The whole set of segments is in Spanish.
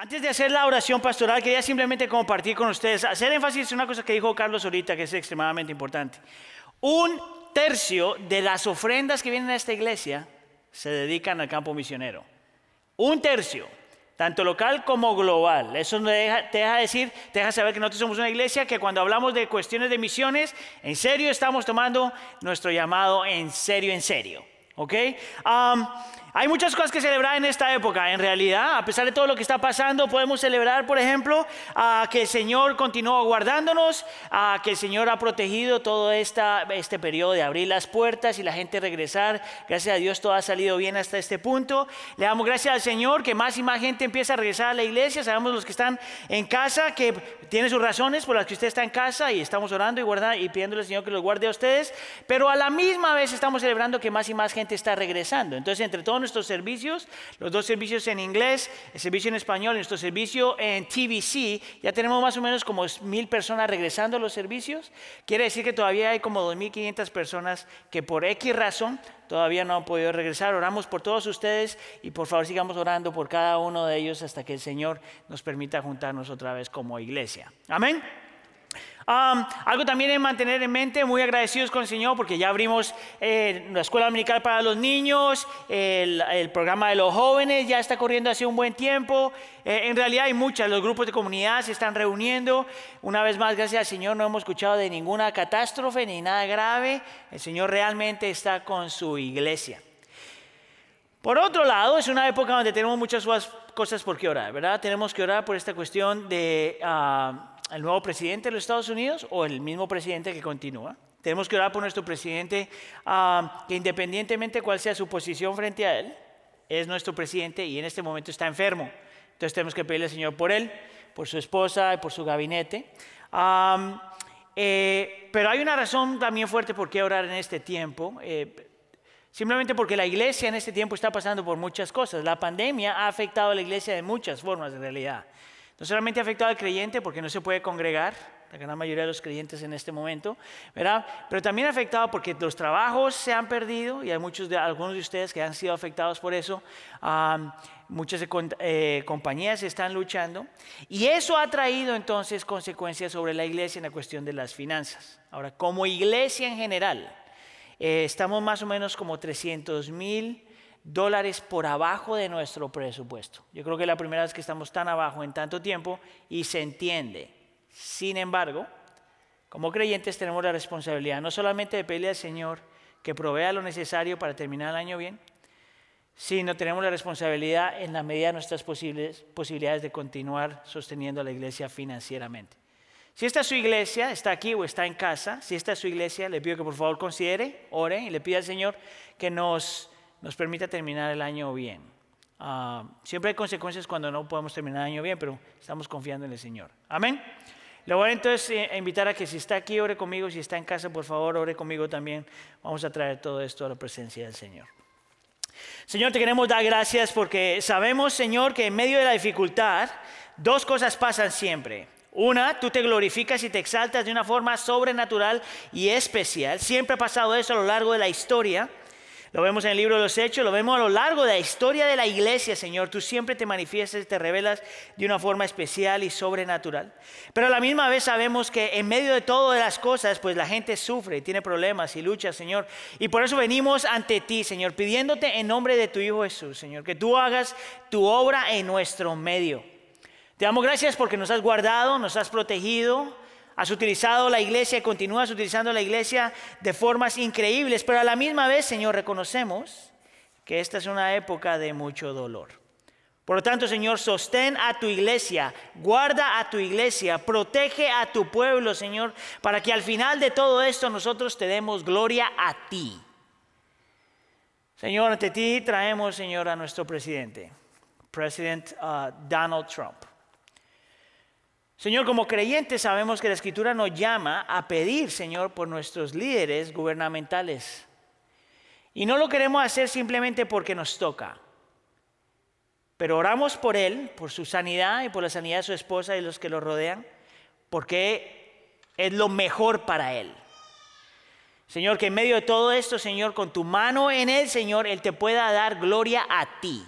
Antes de hacer la oración pastoral, quería simplemente compartir con ustedes, hacer énfasis una cosa que dijo Carlos ahorita, que es extremadamente importante. Un tercio de las ofrendas que vienen a esta iglesia se dedican al campo misionero. Un tercio, tanto local como global. Eso te deja, te decir, te deja saber que nosotros somos una iglesia que cuando hablamos de cuestiones de misiones, en serio estamos tomando nuestro llamado en serio, en serio. ¿Ok? Hay muchas cosas que celebrar en esta época. En realidad, a pesar de todo lo que está pasando, podemos celebrar, por ejemplo, que el Señor continúa guardándonos, que el Señor ha protegido todo esta, este periodo de abrir las puertas y la gente regresar. Gracias a Dios todo ha salido bien hasta este punto. Le damos gracias al Señor que más y más gente empieza a regresar a la iglesia. Sabemos los que están en casa que tienen sus razones por las que usted está en casa y estamos orando y, guardando, y pidiéndole al Señor que los guarde a ustedes. Pero a la misma vez estamos celebrando que más y más gente está regresando. Entonces, entre todos nuestros servicios, los dos servicios en inglés, el servicio en español nuestro servicio en TVC, ya tenemos más o menos como mil personas regresando a los servicios. Quiere decir que todavía hay como 2.500 personas que por X razón todavía no han podido regresar. Oramos por todos ustedes y por favor sigamos orando por cada uno de ellos hasta que el Señor nos permita juntarnos otra vez como iglesia. Amén algo también en mantener en mente, muy agradecidos con el Señor porque ya abrimos eh, la escuela dominical para los niños, el, programa de los jóvenes ya está corriendo hace un buen tiempo. Eh, en realidad hay muchas, los grupos de comunidad se están reuniendo. Una vez más, gracias al Señor, no hemos escuchado de ninguna catástrofe ni nada grave. El Señor realmente está con su iglesia. Por otro lado, es una época donde tenemos muchas cosas por qué orar, ¿verdad? Tenemos que orar por esta cuestión de... Ah, el nuevo presidente de los Estados Unidos o el mismo presidente que continúa. Tenemos que orar por nuestro presidente, ah, que independientemente cuál sea su posición frente a él, es nuestro presidente y en este momento está enfermo. Entonces tenemos que pedirle al Señor por él, por su esposa y por su gabinete. Eh, pero hay una razón también fuerte por qué orar en este tiempo. Eh, simplemente porque la iglesia en este tiempo está pasando por muchas cosas. La pandemia ha afectado a la iglesia de muchas formas en realidad. No solamente afectado al creyente porque no se puede congregar, la gran mayoría de los creyentes en este momento. Pero también afectado porque los trabajos se han perdido y hay muchos de, algunos de ustedes que han sido afectados por eso. muchas eh, compañías están luchando y eso ha traído entonces consecuencias sobre la iglesia en la cuestión de las finanzas. Ahora, como iglesia en general, eh, estamos más o menos como 300 mil dólares por abajo de nuestro presupuesto. Yo creo que es la primera vez que estamos tan abajo en tanto tiempo y se entiende. Sin embargo, como creyentes tenemos la responsabilidad no solamente de pedirle al Señor que provea lo necesario para terminar el año bien, sino tenemos la responsabilidad en la medida de nuestras posibilidades de continuar sosteniendo a la iglesia financieramente. Si esta es su iglesia, está aquí o está en casa, si esta es su iglesia, le pido que por favor considere, ore y le pida al Señor que nos nos permita terminar el año bien. Ah, siempre hay consecuencias cuando no podemos terminar el año bien, pero estamos confiando en el Señor. Amén. Le voy a entonces eh, invitar a que si está aquí, ore conmigo. Si está en casa, por favor, ore conmigo también. Vamos a traer todo esto a la presencia del Señor. Señor, te queremos dar gracias porque sabemos, Señor, que en medio de la dificultad, dos cosas pasan siempre. Una, tú te glorificas y te exaltas de una forma sobrenatural y especial. Siempre ha pasado eso a lo largo de la historia. Lo vemos en el libro de los Hechos, lo vemos a lo largo de la historia de la iglesia, Señor. Tú siempre te manifiestas te revelas de una forma especial y sobrenatural. Pero a la misma vez sabemos que en medio de todas las cosas, pues la gente sufre tiene problemas y lucha, Señor. Y por eso venimos ante ti, Señor, pidiéndote en nombre de tu Hijo Jesús, Señor, que tú hagas tu obra en nuestro medio. Te damos gracias porque nos has guardado, nos has protegido Has utilizado la iglesia y continúas utilizando la iglesia de formas increíbles, pero a la misma vez, Señor, reconocemos que esta es una época de mucho dolor. Por lo tanto, Señor, sostén a tu iglesia, guarda a tu iglesia, protege a tu pueblo, Señor, para que al final de todo esto nosotros te demos gloria a ti. Señor, ante ti traemos, Señor, a nuestro presidente, presidente uh, Donald Trump. Señor, como creyentes sabemos que la Escritura nos llama a pedir, Señor, por nuestros líderes gubernamentales. Y no lo queremos hacer simplemente porque nos toca. Pero oramos por él, por su sanidad y por la sanidad de su esposa y los que lo rodean, porque es lo mejor para él. Señor, que en medio de todo esto, Señor, con tu mano en él, Señor, él te pueda dar gloria a ti.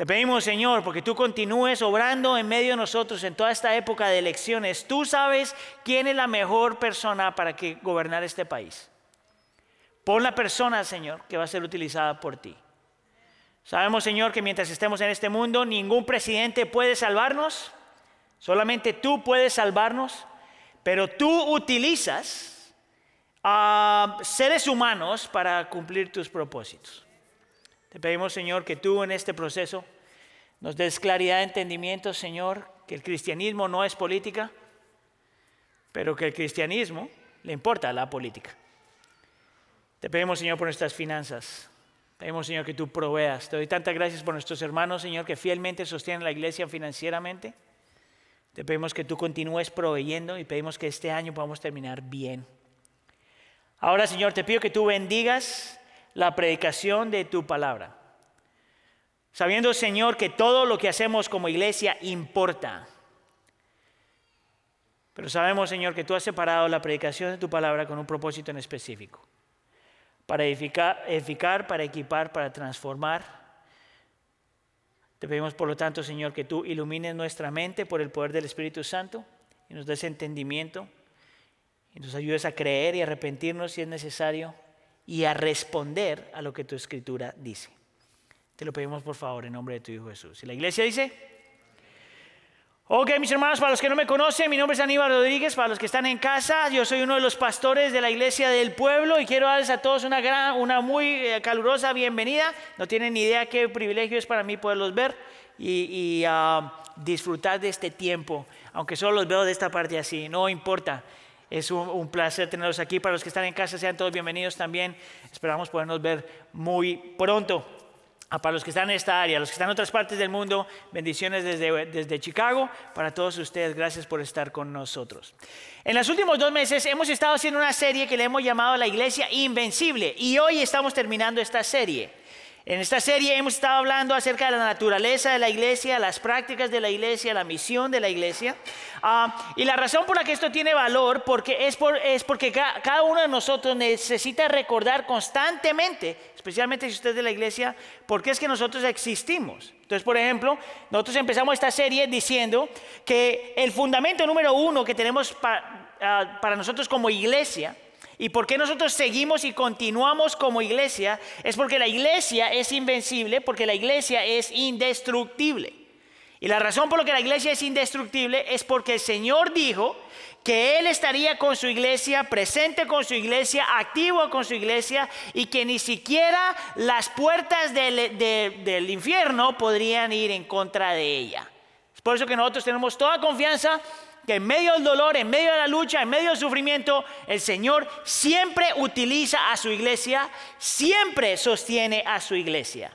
Te pedimos, Señor, porque tú continúes obrando en medio de nosotros en toda esta época de elecciones. Tú sabes quién es la mejor persona para que gobernar este país. Pon la persona, Señor, que va a ser utilizada por ti. Sabemos, Señor, que mientras estemos en este mundo, ningún presidente puede salvarnos. Solamente tú puedes salvarnos. Pero tú utilizas a seres humanos para cumplir tus propósitos. Te pedimos, Señor, que tú en este proceso nos des claridad de entendimiento, Señor, que el cristianismo no es política, pero que el cristianismo le importa la política. Te pedimos, Señor, por nuestras finanzas. Te pedimos, Señor, que tú proveas. Te doy tantas gracias por nuestros hermanos, Señor, que fielmente sostienen la iglesia financieramente. Te pedimos que tú continúes proveyendo y pedimos que este año podamos terminar bien. Ahora, Señor, te pido que tú bendigas la predicación de tu palabra. Sabiendo, Señor, que todo lo que hacemos como iglesia importa. Pero sabemos, Señor, que tú has separado la predicación de tu palabra con un propósito en específico. Para edificar, para equipar, para transformar. Te pedimos, por lo tanto, Señor, que tú ilumines nuestra mente por el poder del Espíritu Santo y nos des entendimiento y nos ayudes a creer y arrepentirnos si es necesario y a responder a lo que tu escritura dice. Te lo pedimos por favor en nombre de tu Hijo Jesús. Y la iglesia dice, ok mis hermanos, para los que no me conocen, mi nombre es Aníbal Rodríguez, para los que están en casa, yo soy uno de los pastores de la iglesia del pueblo y quiero darles a todos una, gran, una muy eh, calurosa bienvenida. No tienen ni idea qué privilegio es para mí poderlos ver y, ah, disfrutar de este tiempo, aunque solo los veo de esta parte así, no importa. Es un, placer tenerlos aquí. Para los que están en casa, sean todos bienvenidos también. Esperamos podernos ver muy pronto. Ah, para los que están en esta área, los que están en otras partes del mundo, bendiciones desde, desde Chicago. Para todos ustedes, gracias por estar con nosotros. En los últimos dos meses hemos estado haciendo una serie que le hemos llamado La Iglesia Invencible y hoy estamos terminando esta serie. En esta serie hemos estado hablando acerca de la naturaleza de la iglesia, las prácticas de la iglesia, la misión de la iglesia. Ah, y la razón por la que esto tiene valor porque es, porque cada uno de nosotros necesita recordar constantemente, especialmente si usted es de la iglesia, por qué es que nosotros existimos. Entonces, por ejemplo, nosotros empezamos esta serie diciendo que el fundamento número uno que tenemos ah, para nosotros como iglesia, ¿Y por qué nosotros seguimos y continuamos como iglesia? Es porque la iglesia es invencible, porque la iglesia es indestructible. Y la razón por la que la iglesia es indestructible es porque el Señor dijo que Él estaría con su iglesia, presente con su iglesia, activo con su iglesia y que ni siquiera las puertas del, infierno podrían ir en contra de ella. Es por eso que nosotros tenemos toda confianza en medio del dolor, en medio de la lucha, en medio del sufrimiento, el Señor siempre utiliza a su iglesia, siempre sostiene a su iglesia.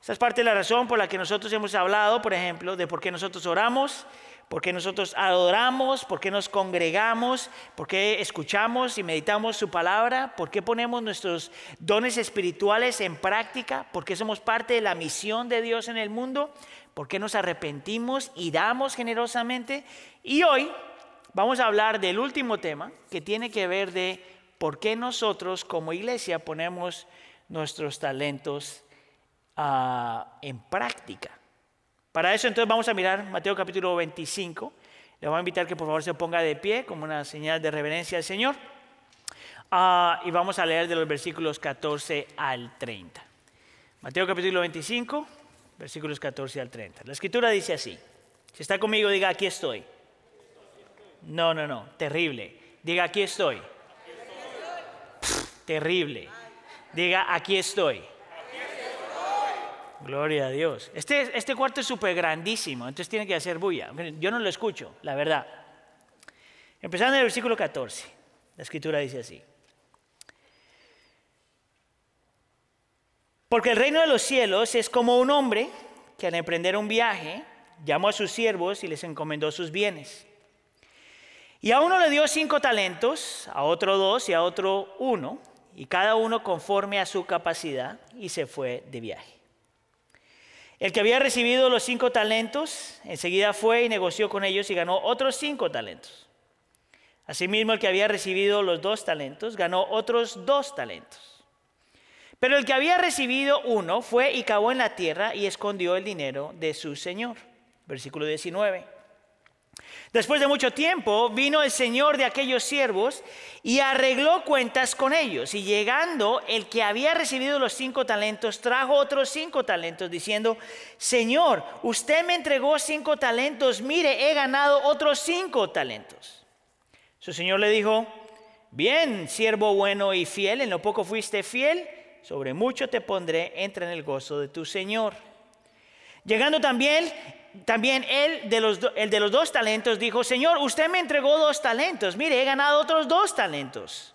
Esa es parte de la razón por la que nosotros hemos hablado, por ejemplo, de por qué nosotros oramos, por qué nosotros adoramos, por qué nos congregamos, por qué escuchamos y meditamos su palabra, por qué ponemos nuestros dones espirituales en práctica, por qué somos parte de la misión de Dios en el mundo, por qué nos arrepentimos y damos generosamente. Y hoy vamos a hablar del último tema que tiene que ver de por qué nosotros como iglesia ponemos nuestros talentos ah, en práctica. Para eso entonces vamos a mirar Mateo capítulo 25. Le voy a invitar que por favor se ponga de pie como una señal de reverencia al Señor. Ah, y vamos a leer de los versículos 14 al 30. Mateo capítulo 25, versículos 14 al 30. La escritura dice así. Si está conmigo, diga, aquí estoy. No, no, no, terrible. Diga, aquí estoy. terrible. Diga, aquí estoy. Gloria a Dios. Este, este cuarto es súper grandísimo, entonces tiene que hacer bulla. Yo no lo escucho, la verdad. Empezando en el versículo 14, la escritura dice así. Porque el reino de los cielos es como un hombre que al emprender un viaje llamó a sus siervos y les encomendó sus bienes. Y a uno le dio cinco talentos, a otro dos y a otro uno, y cada uno conforme a su capacidad, y se fue de viaje. El que había recibido los cinco talentos, enseguida fue y negoció con ellos y ganó otros cinco talentos. Asimismo, el que había recibido los dos talentos, ganó otros dos talentos. Pero el que había recibido uno fue y cavó en la tierra y escondió el dinero de su señor. Versículo 19. Después de mucho tiempo vino el señor de aquellos siervos y arregló cuentas con ellos. Y llegando el que había recibido los cinco talentos, trajo otros cinco talentos, diciendo, Señor, usted me entregó cinco talentos, mire, he ganado otros cinco talentos. Su señor le dijo, bien, siervo bueno y fiel, en lo poco fuiste fiel, sobre mucho te pondré, entra en el gozo de tu señor. Llegando también también él, de los, el de los dos talentos, dijo, Señor, usted me entregó dos talentos, mire, he ganado otros dos talentos.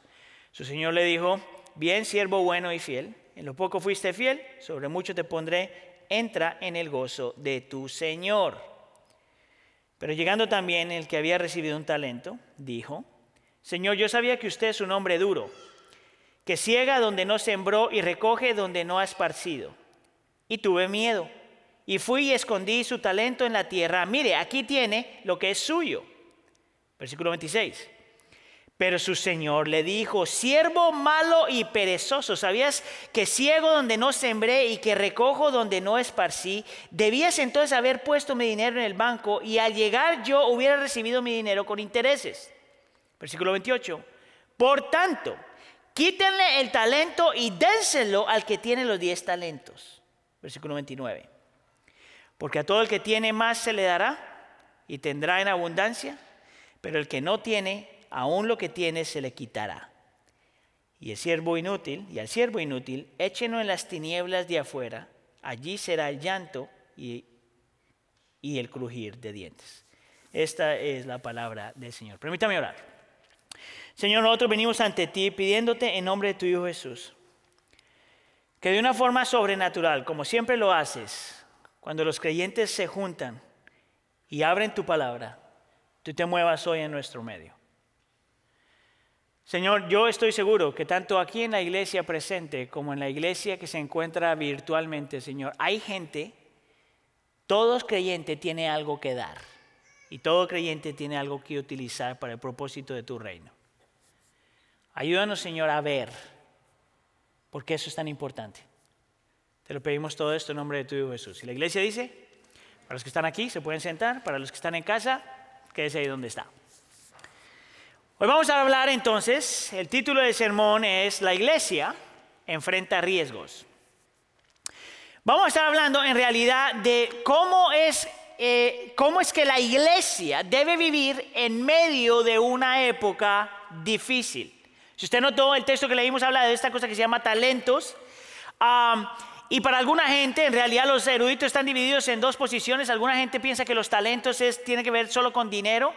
Su Señor le dijo, bien, siervo bueno y fiel, en lo poco fuiste fiel, sobre mucho te pondré, entra en el gozo de tu Señor. Pero llegando también el que había recibido un talento, dijo, Señor, yo sabía que usted es un hombre duro, que ciega donde no sembró y recoge donde no ha esparcido. Y tuve miedo y fui y escondí su talento en la tierra. Mire, aquí tiene lo que es suyo. Versículo 26. Pero su señor le dijo, siervo malo y perezoso, ¿sabías que ciego donde no sembré y que recojo donde no esparcí? Debías entonces haber puesto mi dinero en el banco y al llegar yo hubiera recibido mi dinero con intereses. Versículo 28. Por tanto, quítenle el talento y dénselo al que tiene los diez talentos. Versículo 29. Porque a todo el que tiene más se le dará y tendrá en abundancia, pero el que no tiene, aún lo que tiene se le quitará. Y el siervo inútil, y al siervo inútil, échenlo en las tinieblas de afuera, allí será el llanto y, y el crujir de dientes. Esta es la palabra del Señor. Permítame orar. Señor, nosotros venimos ante ti pidiéndote en nombre de tu Hijo Jesús, que de una forma sobrenatural, como siempre lo haces, cuando los creyentes se juntan y abren tu palabra, tú te muevas hoy en nuestro medio. Señor, yo estoy seguro que tanto aquí en la iglesia presente como en la iglesia que se encuentra virtualmente, Señor, hay gente, todo creyente tiene algo que dar y todo creyente tiene algo que utilizar para el propósito de tu reino. Ayúdanos, Señor, a ver, porque eso es tan importante. Te lo pedimos todo esto en nombre de tu Hijo Jesús. Y la iglesia dice, para los que están aquí se pueden sentar, para los que están en casa, quédese ahí donde está. Hoy vamos a hablar entonces, el título del sermón es La iglesia enfrenta riesgos. Vamos a estar hablando en realidad de cómo es, eh, cómo es que la iglesia debe vivir en medio de una época difícil. Si usted notó, el texto que leímos habla de esta cosa que se llama talentos. Y para alguna gente, en realidad los eruditos están divididos en dos posiciones. Alguna gente piensa que los talentos es, tiene que ver solo con dinero,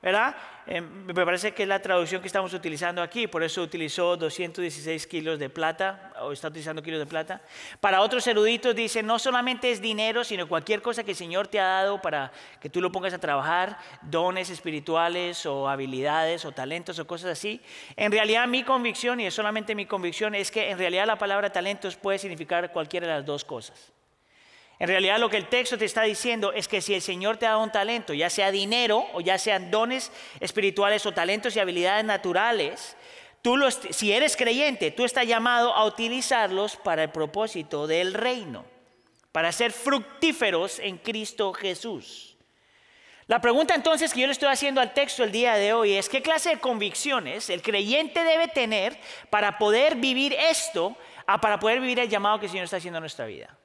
¿verdad? Eh, me parece que es la traducción que estamos utilizando aquí, por eso utilizó 216 kilos de plata, o está utilizando kilos de plata. Para otros eruditos dicen, no solamente es dinero, sino cualquier cosa que el Señor te ha dado para que tú lo pongas a trabajar, dones espirituales o habilidades o talentos o cosas así. En realidad mi convicción, y es solamente mi convicción, es que en realidad la palabra talentos puede significar cualquiera de las dos cosas. En realidad lo que el texto te está diciendo es que si el Señor te ha dado un talento, ya sea dinero o ya sean dones espirituales o talentos y habilidades naturales, tú si eres creyente, tú estás llamado a utilizarlos para el propósito del reino, para ser fructíferos en Cristo Jesús. La pregunta entonces que yo le estoy haciendo al texto el día de hoy es, ¿qué clase de convicciones el creyente debe tener para poder vivir esto, para poder vivir el llamado que el Señor está haciendo en nuestra vida?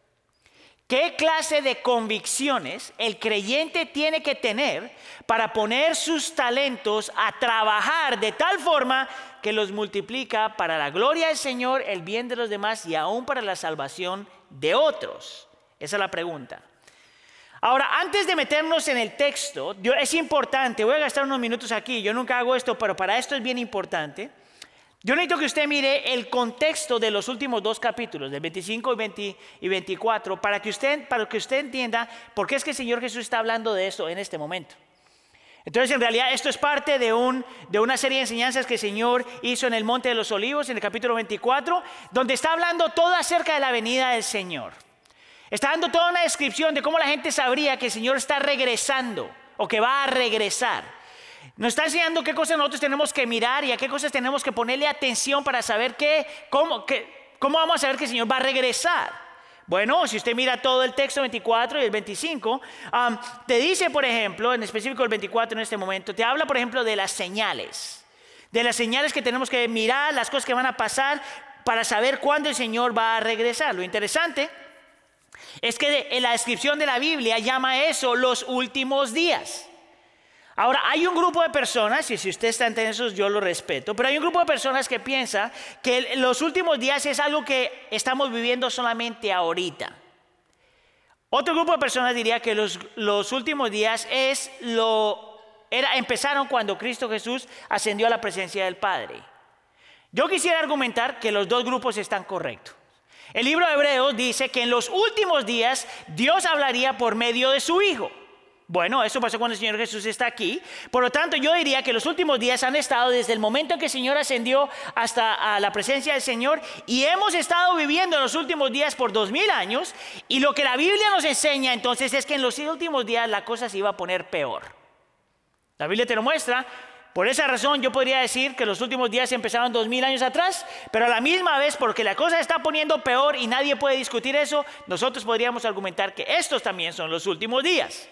¿Qué clase de convicciones el creyente tiene que tener para poner sus talentos a trabajar de tal forma que los multiplica para la gloria del Señor, el bien de los demás y aún para la salvación de otros? Esa es la pregunta. Ahora, antes de meternos en el texto, es importante, voy a gastar unos minutos aquí, yo nunca hago esto, pero para esto es bien importante. Yo necesito que usted mire el contexto de los últimos dos capítulos, del 25 y, 24, para que, usted, para que usted entienda por qué es que el Señor Jesús está hablando de esto en este momento. Entonces, en realidad, esto es parte de, un, de una serie de enseñanzas que el Señor hizo en el Monte de los Olivos, en el capítulo 24, donde está hablando todo acerca de la venida del Señor. Está dando toda una descripción de cómo la gente sabría que el Señor está regresando o que va a regresar. Nos está enseñando qué cosas nosotros tenemos que mirar y a qué cosas tenemos que ponerle atención para saber qué, cómo, qué, ¿Cómo vamos a saber que el Señor va a regresar? Bueno, si usted mira todo el texto 24 y el 25, te dice, por ejemplo, en específico el 24 en este momento, te habla, por ejemplo, de las señales, de las señales que tenemos que mirar, las cosas que van a pasar para saber cuándo el Señor va a regresar. Lo interesante es que en la descripción de la Biblia llama eso los últimos días. Ahora, hay un grupo de personas, y si usted está entre esos, yo lo respeto, pero hay un grupo de personas que piensa que los últimos días es algo que estamos viviendo solamente ahorita. Otro grupo de personas diría que los, los últimos días es lo, era, empezaron cuando Cristo Jesús ascendió a la presencia del Padre. Yo quisiera argumentar que los dos grupos están correctos. El libro de Hebreos dice que en los últimos días Dios hablaría por medio de su Hijo. Bueno, eso pasó cuando el Señor Jesús está aquí. Por lo tanto, yo diría que los últimos días han estado desde el momento en que el Señor ascendió hasta la presencia del Señor y hemos estado viviendo en los últimos días por dos mil años y lo que la Biblia nos enseña entonces es que en los últimos días la cosa se iba a poner peor. La Biblia te lo muestra. Por esa razón yo podría decir que los últimos días empezaron dos mil años atrás, pero a la misma vez porque la cosa está poniendo peor y nadie puede discutir eso, nosotros podríamos argumentar que estos también son los últimos días.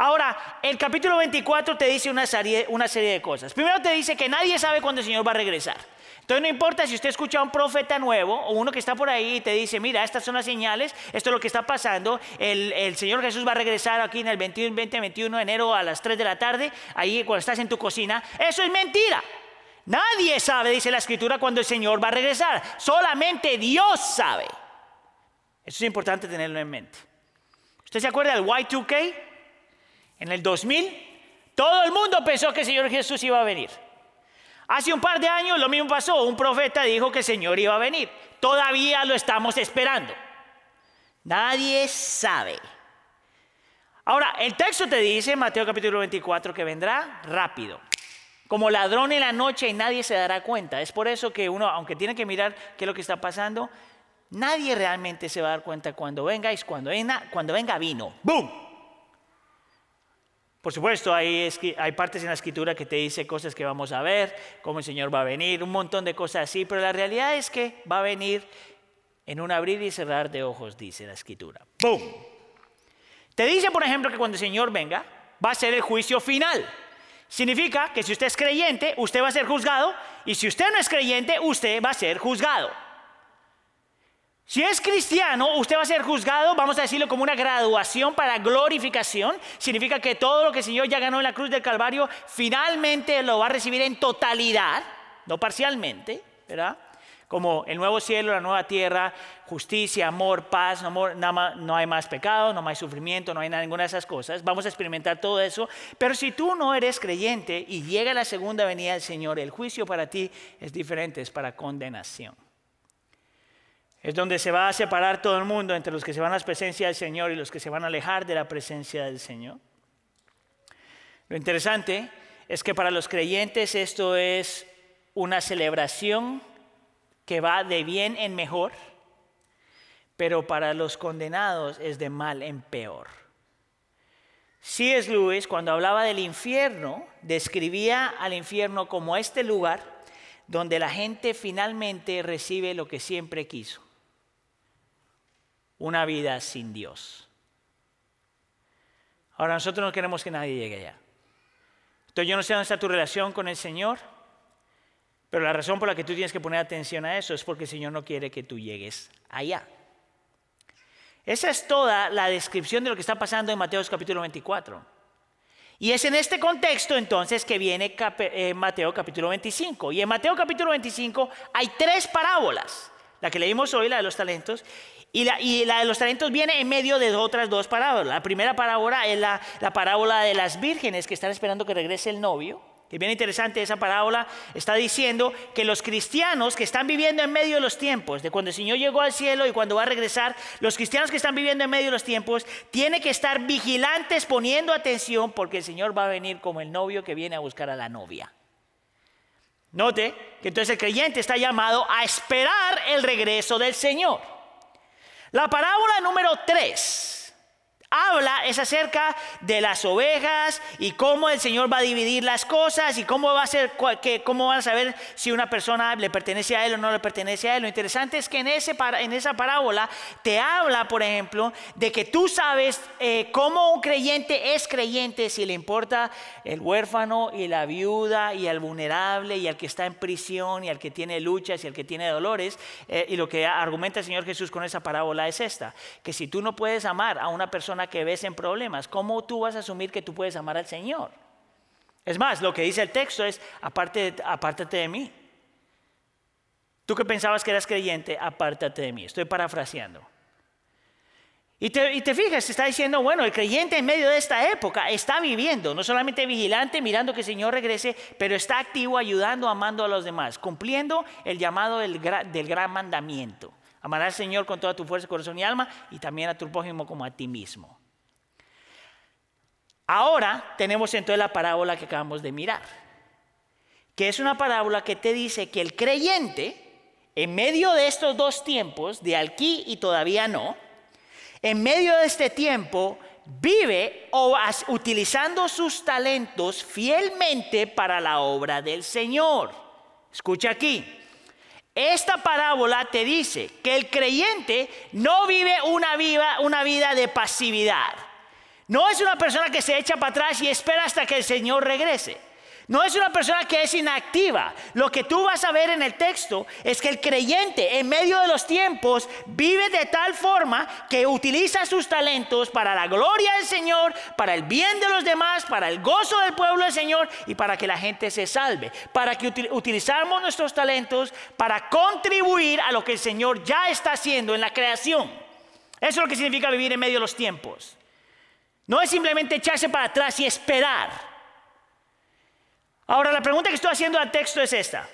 Ahora, el capítulo 24 te dice una serie, de cosas. Primero te dice que nadie sabe cuándo el Señor va a regresar. Entonces no importa si usted escucha a un profeta nuevo o uno que está por ahí y te dice, mira, estas son las señales, esto es lo que está pasando, el, Señor Jesús va a regresar aquí en el 21, 20, 21 de enero a las 3 de la tarde, ahí cuando estás en tu cocina, eso es mentira. Nadie sabe, dice la escritura, cuando el Señor va a regresar. Solamente Dios sabe. Eso es importante tenerlo en mente. ¿Usted se acuerda del Y2K? En el 2000, todo el mundo pensó que el Señor Jesús iba a venir. Hace un par de años lo mismo pasó. Un profeta dijo que el Señor iba a venir. Todavía lo estamos esperando. Nadie sabe. Ahora, el texto te dice, Mateo capítulo 24, que vendrá rápido. Como ladrón en la noche y nadie se dará cuenta. Es por eso que uno, aunque tiene que mirar qué es lo que está pasando, nadie realmente se va a dar cuenta cuando venga. Y cuando venga, cuando venga vino. ¡Boom! Por supuesto, hay, partes en la escritura que te dice cosas que vamos a ver, cómo el Señor va a venir, un montón de cosas así, pero la realidad es que va a venir en un abrir y cerrar de ojos, dice la escritura. ¡Bum! Te dice, por ejemplo, que cuando el Señor venga, va a ser el juicio final. Significa que si usted es creyente, usted va a ser juzgado, y si usted no es creyente, usted va a ser juzgado. Si es cristiano, usted va a ser juzgado, vamos a decirlo como una graduación para glorificación. Significa que todo lo que el Señor ya ganó en la cruz del Calvario, finalmente lo va a recibir en totalidad, no parcialmente, ¿verdad? Como el nuevo cielo, la nueva tierra, justicia, amor, paz, no, hay más pecado, no hay sufrimiento, no hay ninguna de esas cosas. Vamos a experimentar todo eso. Pero si tú no eres creyente y llega la segunda venida del Señor, el juicio para ti es diferente, es para condenación. Es donde se va a separar todo el mundo entre los que se van a la presencia del Señor y los que se van a alejar de la presencia del Señor. Lo interesante es que para los creyentes esto es una celebración que va de bien en mejor, pero para los condenados es de mal en peor. es Lewis, cuando hablaba del infierno, describía al infierno como este lugar donde la gente finalmente recibe lo que siempre quiso una vida sin Dios. Ahora nosotros no queremos que nadie llegue allá. Entonces yo no sé dónde está tu relación con el Señor, pero la razón por la que tú tienes que poner atención a eso es porque el Señor no quiere que tú llegues allá. Esa es toda la descripción de lo que está pasando en Mateo capítulo 24. Y es en este contexto entonces que viene eh, Mateo capítulo 25. Y en Mateo capítulo 25 hay tres parábolas. La que leímos hoy, la de los talentos, y la, de los talentos viene en medio de otras dos parábolas. La primera parábola es la, parábola de las vírgenes que están esperando que regrese el novio. Y bien interesante, esa parábola está diciendo que los cristianos que están viviendo en medio de los tiempos, de cuando el Señor llegó al cielo y cuando va a regresar, los cristianos que están viviendo en medio de los tiempos tienen que estar vigilantes poniendo atención porque el Señor va a venir como el novio que viene a buscar a la novia. Note que entonces el creyente está llamado a esperar el regreso del Señor. La parábola número 3 habla es acerca de las ovejas y cómo el Señor va a dividir las cosas y cómo va a ser, cómo van a saber si una persona le pertenece a él o no le pertenece a él. Lo interesante es que en, ese, en esa parábola te habla, por ejemplo, de que tú sabes eh, cómo un creyente es creyente si le importa el huérfano y la viuda y el vulnerable y al que está en prisión y al que tiene luchas y al que tiene dolores. Eh, y lo que argumenta el Señor Jesús con esa parábola es esta, que si tú no puedes amar a una persona que ves en problemas, ¿cómo tú vas a asumir que tú puedes amar al Señor? Es más, lo que dice el texto es, aparte, apártate de mí. Tú que pensabas que eras creyente, apártate de mí. Estoy parafraseando. Y te, y te, fijas, está diciendo, bueno, el creyente en medio de esta época está viviendo, no solamente vigilante, mirando que el Señor regrese, pero está activo, ayudando, amando a los demás, cumpliendo el llamado del, del gran mandamiento. Amarás al Señor con toda tu fuerza, corazón y alma y también a tu prójimo como a ti mismo. Ahora tenemos entonces la parábola que acabamos de mirar, que es una parábola que te dice que el creyente, en medio de estos dos tiempos, de aquí y todavía no, en medio de este tiempo vive o utilizando sus talentos fielmente para la obra del Señor. Escucha aquí, esta parábola te dice que el creyente no vive una vida, una vida de pasividad. No es una persona que se echa para atrás y espera hasta que el Señor regrese. No es una persona que es inactiva. Lo que tú vas a ver en el texto es que el creyente en medio de los tiempos vive de tal forma que utiliza sus talentos para la gloria del Señor, para el bien de los demás, para el gozo del pueblo del Señor y para que la gente se salve. Para que utilizamos nuestros talentos para contribuir a lo que el Señor ya está haciendo en la creación. Eso es lo que significa vivir en medio de los tiempos. No es simplemente echarse para atrás y esperar. Ahora, la pregunta que estoy haciendo al texto es esta.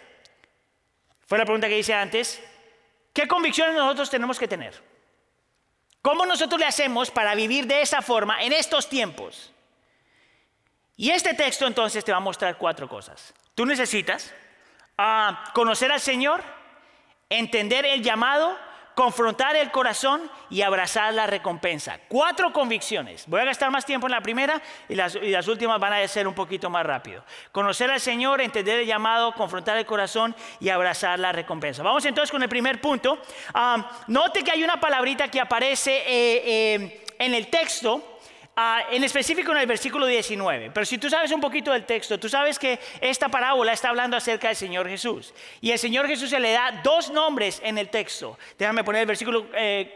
Fue la pregunta que hice antes. ¿Qué convicciones nosotros tenemos que tener? ¿Cómo nosotros le hacemos para vivir de esa forma en estos tiempos? Y este texto entonces te va a mostrar cuatro cosas. Tú necesitas ah, conocer al Señor, entender el llamado, confrontar el corazón y abrazar la recompensa. Cuatro convicciones. Voy a gastar más tiempo en la primera y las, últimas van a ser un poquito más rápido. Conocer al Señor, entender el llamado, confrontar el corazón y abrazar la recompensa. Vamos entonces con el primer punto. Ah, note que hay una palabrita que aparece eh, eh, en el texto Ah, en específico en el versículo 19. Pero si tú sabes un poquito del texto, tú sabes que esta parábola está hablando acerca del Señor Jesús. Y el Señor Jesús se le da dos nombres en el texto. Déjame poner el versículo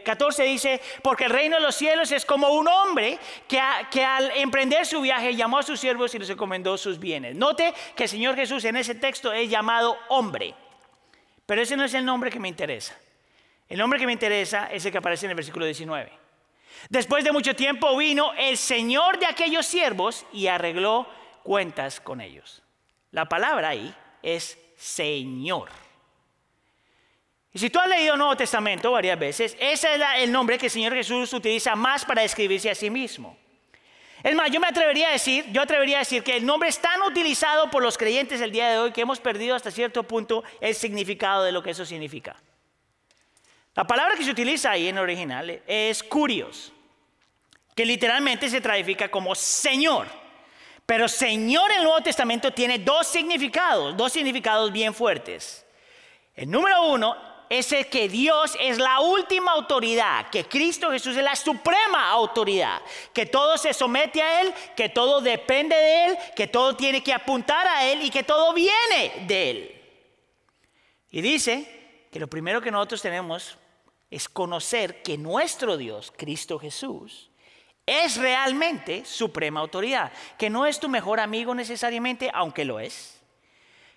14, eh, dice, porque el reino de los cielos es como un hombre que, que al emprender su viaje llamó a sus siervos y les encomendó sus bienes. Note que el Señor Jesús en ese texto es llamado hombre. Pero ese no es el nombre que me interesa. El nombre que me interesa es el que aparece en el versículo 19. Después de mucho tiempo vino el Señor de aquellos siervos y arregló cuentas con ellos. La palabra ahí es Señor. Y si tú has leído el Nuevo Testamento varias veces, ese es el nombre que el Señor Jesús utiliza más para describirse a sí mismo. Es más, yo me atrevería a decir, yo atrevería a decir que el nombre es tan utilizado por los creyentes el día de hoy que hemos perdido hasta cierto punto el significado de lo que eso significa. La palabra que se utiliza ahí en el original es curios, que literalmente se traduce como Señor. Pero Señor en el Nuevo Testamento tiene dos significados, dos significados bien fuertes. El número uno es el que Dios es la última autoridad, que Cristo Jesús es la suprema autoridad, que todo se somete a Él, que todo depende de Él, que todo tiene que apuntar a Él y que todo viene de Él. Y dice que lo primero que nosotros tenemos es conocer que nuestro Dios, Cristo Jesús, es realmente suprema autoridad, que no es tu mejor amigo necesariamente, aunque lo es,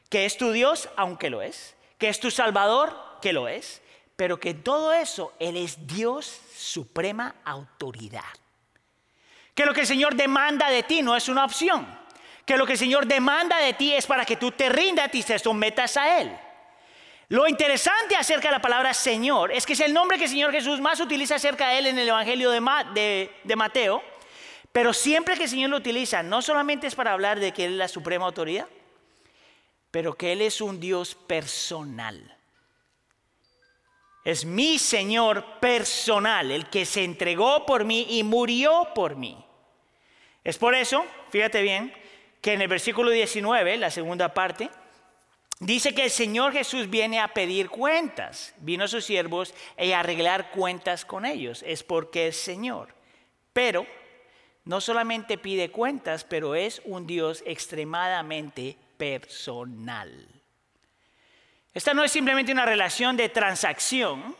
que es tu Dios, aunque lo es, que es tu Salvador, que lo es, pero que todo eso, Él es Dios suprema autoridad. Que lo que el Señor demanda de ti no es una opción, que lo que el Señor demanda de ti es para que tú te rindas y te sometas a Él. Lo interesante acerca de la palabra Señor es que es el nombre que el Señor Jesús más utiliza acerca de Él en el Evangelio de, Mateo, pero siempre que el Señor lo utiliza, no solamente es para hablar de que Él es la suprema autoridad, pero que Él es un Dios personal. Es mi Señor personal, el que se entregó por mí y murió por mí. Es por eso, fíjate bien, que en el versículo 19, la segunda parte, dice que el Señor Jesús viene a pedir cuentas. Vino a sus siervos y a arreglar cuentas con ellos. Es porque es Señor. Pero no solamente pide cuentas, pero es un Dios extremadamente personal. Esta no es simplemente una relación de transacción.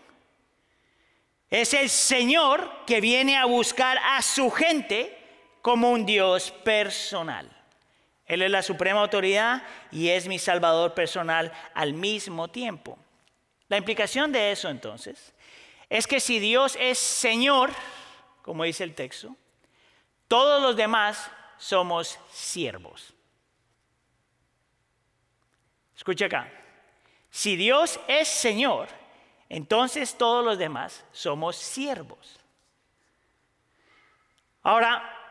Es el Señor que viene a buscar a su gente como un Dios personal. Él es la suprema autoridad y es mi Salvador personal al mismo tiempo. La implicación de eso entonces es que si Dios es Señor, como dice el texto, todos los demás somos siervos. Escucha acá. Si Dios es Señor, entonces todos los demás somos siervos. Ahora,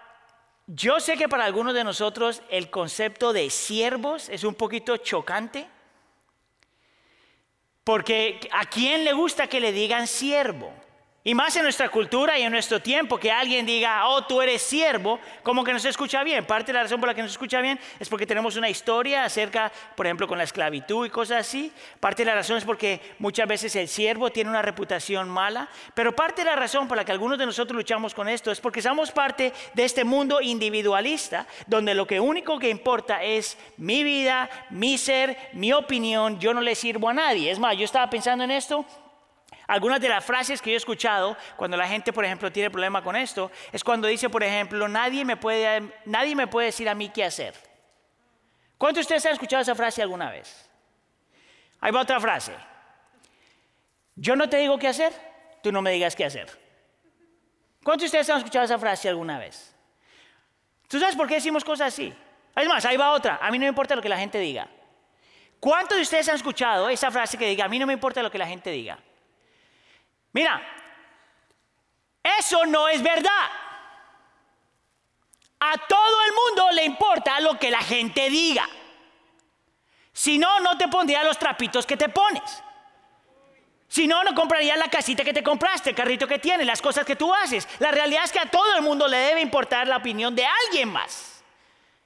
yo sé que para algunos de nosotros el concepto de siervos es un poquito chocante, porque ¿a quién le gusta que le digan siervo? Y más en nuestra cultura y en nuestro tiempo, que alguien diga, oh, tú eres siervo, como que no se escucha bien. Parte de la razón por la que no se escucha bien es porque tenemos una historia acerca, por ejemplo, con la esclavitud y cosas así. Parte de la razón es porque muchas veces el siervo tiene una reputación mala. Pero parte de la razón por la que algunos de nosotros luchamos con esto es porque somos parte de este mundo individualista, donde lo que único que importa es mi vida, mi ser, mi opinión. Yo no le sirvo a nadie. Es más, yo estaba pensando en esto algunas de las frases que yo he escuchado cuando la gente, por ejemplo, tiene problema con esto, es cuando dice, por ejemplo, nadie me puede, nadie me puede decir a mí qué hacer. ¿Cuántos de ustedes han escuchado esa frase alguna vez? Ahí va otra frase. Yo no te digo qué hacer, tú no me digas qué hacer. ¿Cuántos de ustedes han escuchado esa frase alguna vez? ¿Tú sabes por qué decimos cosas así? Es más, ahí va otra. A mí no me importa lo que la gente diga. ¿Cuántos de ustedes han escuchado esa frase que diga, a mí no me importa lo que la gente diga? Mira, eso no es verdad. A todo el mundo le importa lo que la gente diga. Si no, no te pondría los trapitos que te pones. Si no, no comprarías la casita que te compraste, el carrito que tienes, las cosas que tú haces. La realidad es que a todo el mundo le debe importar la opinión de alguien más.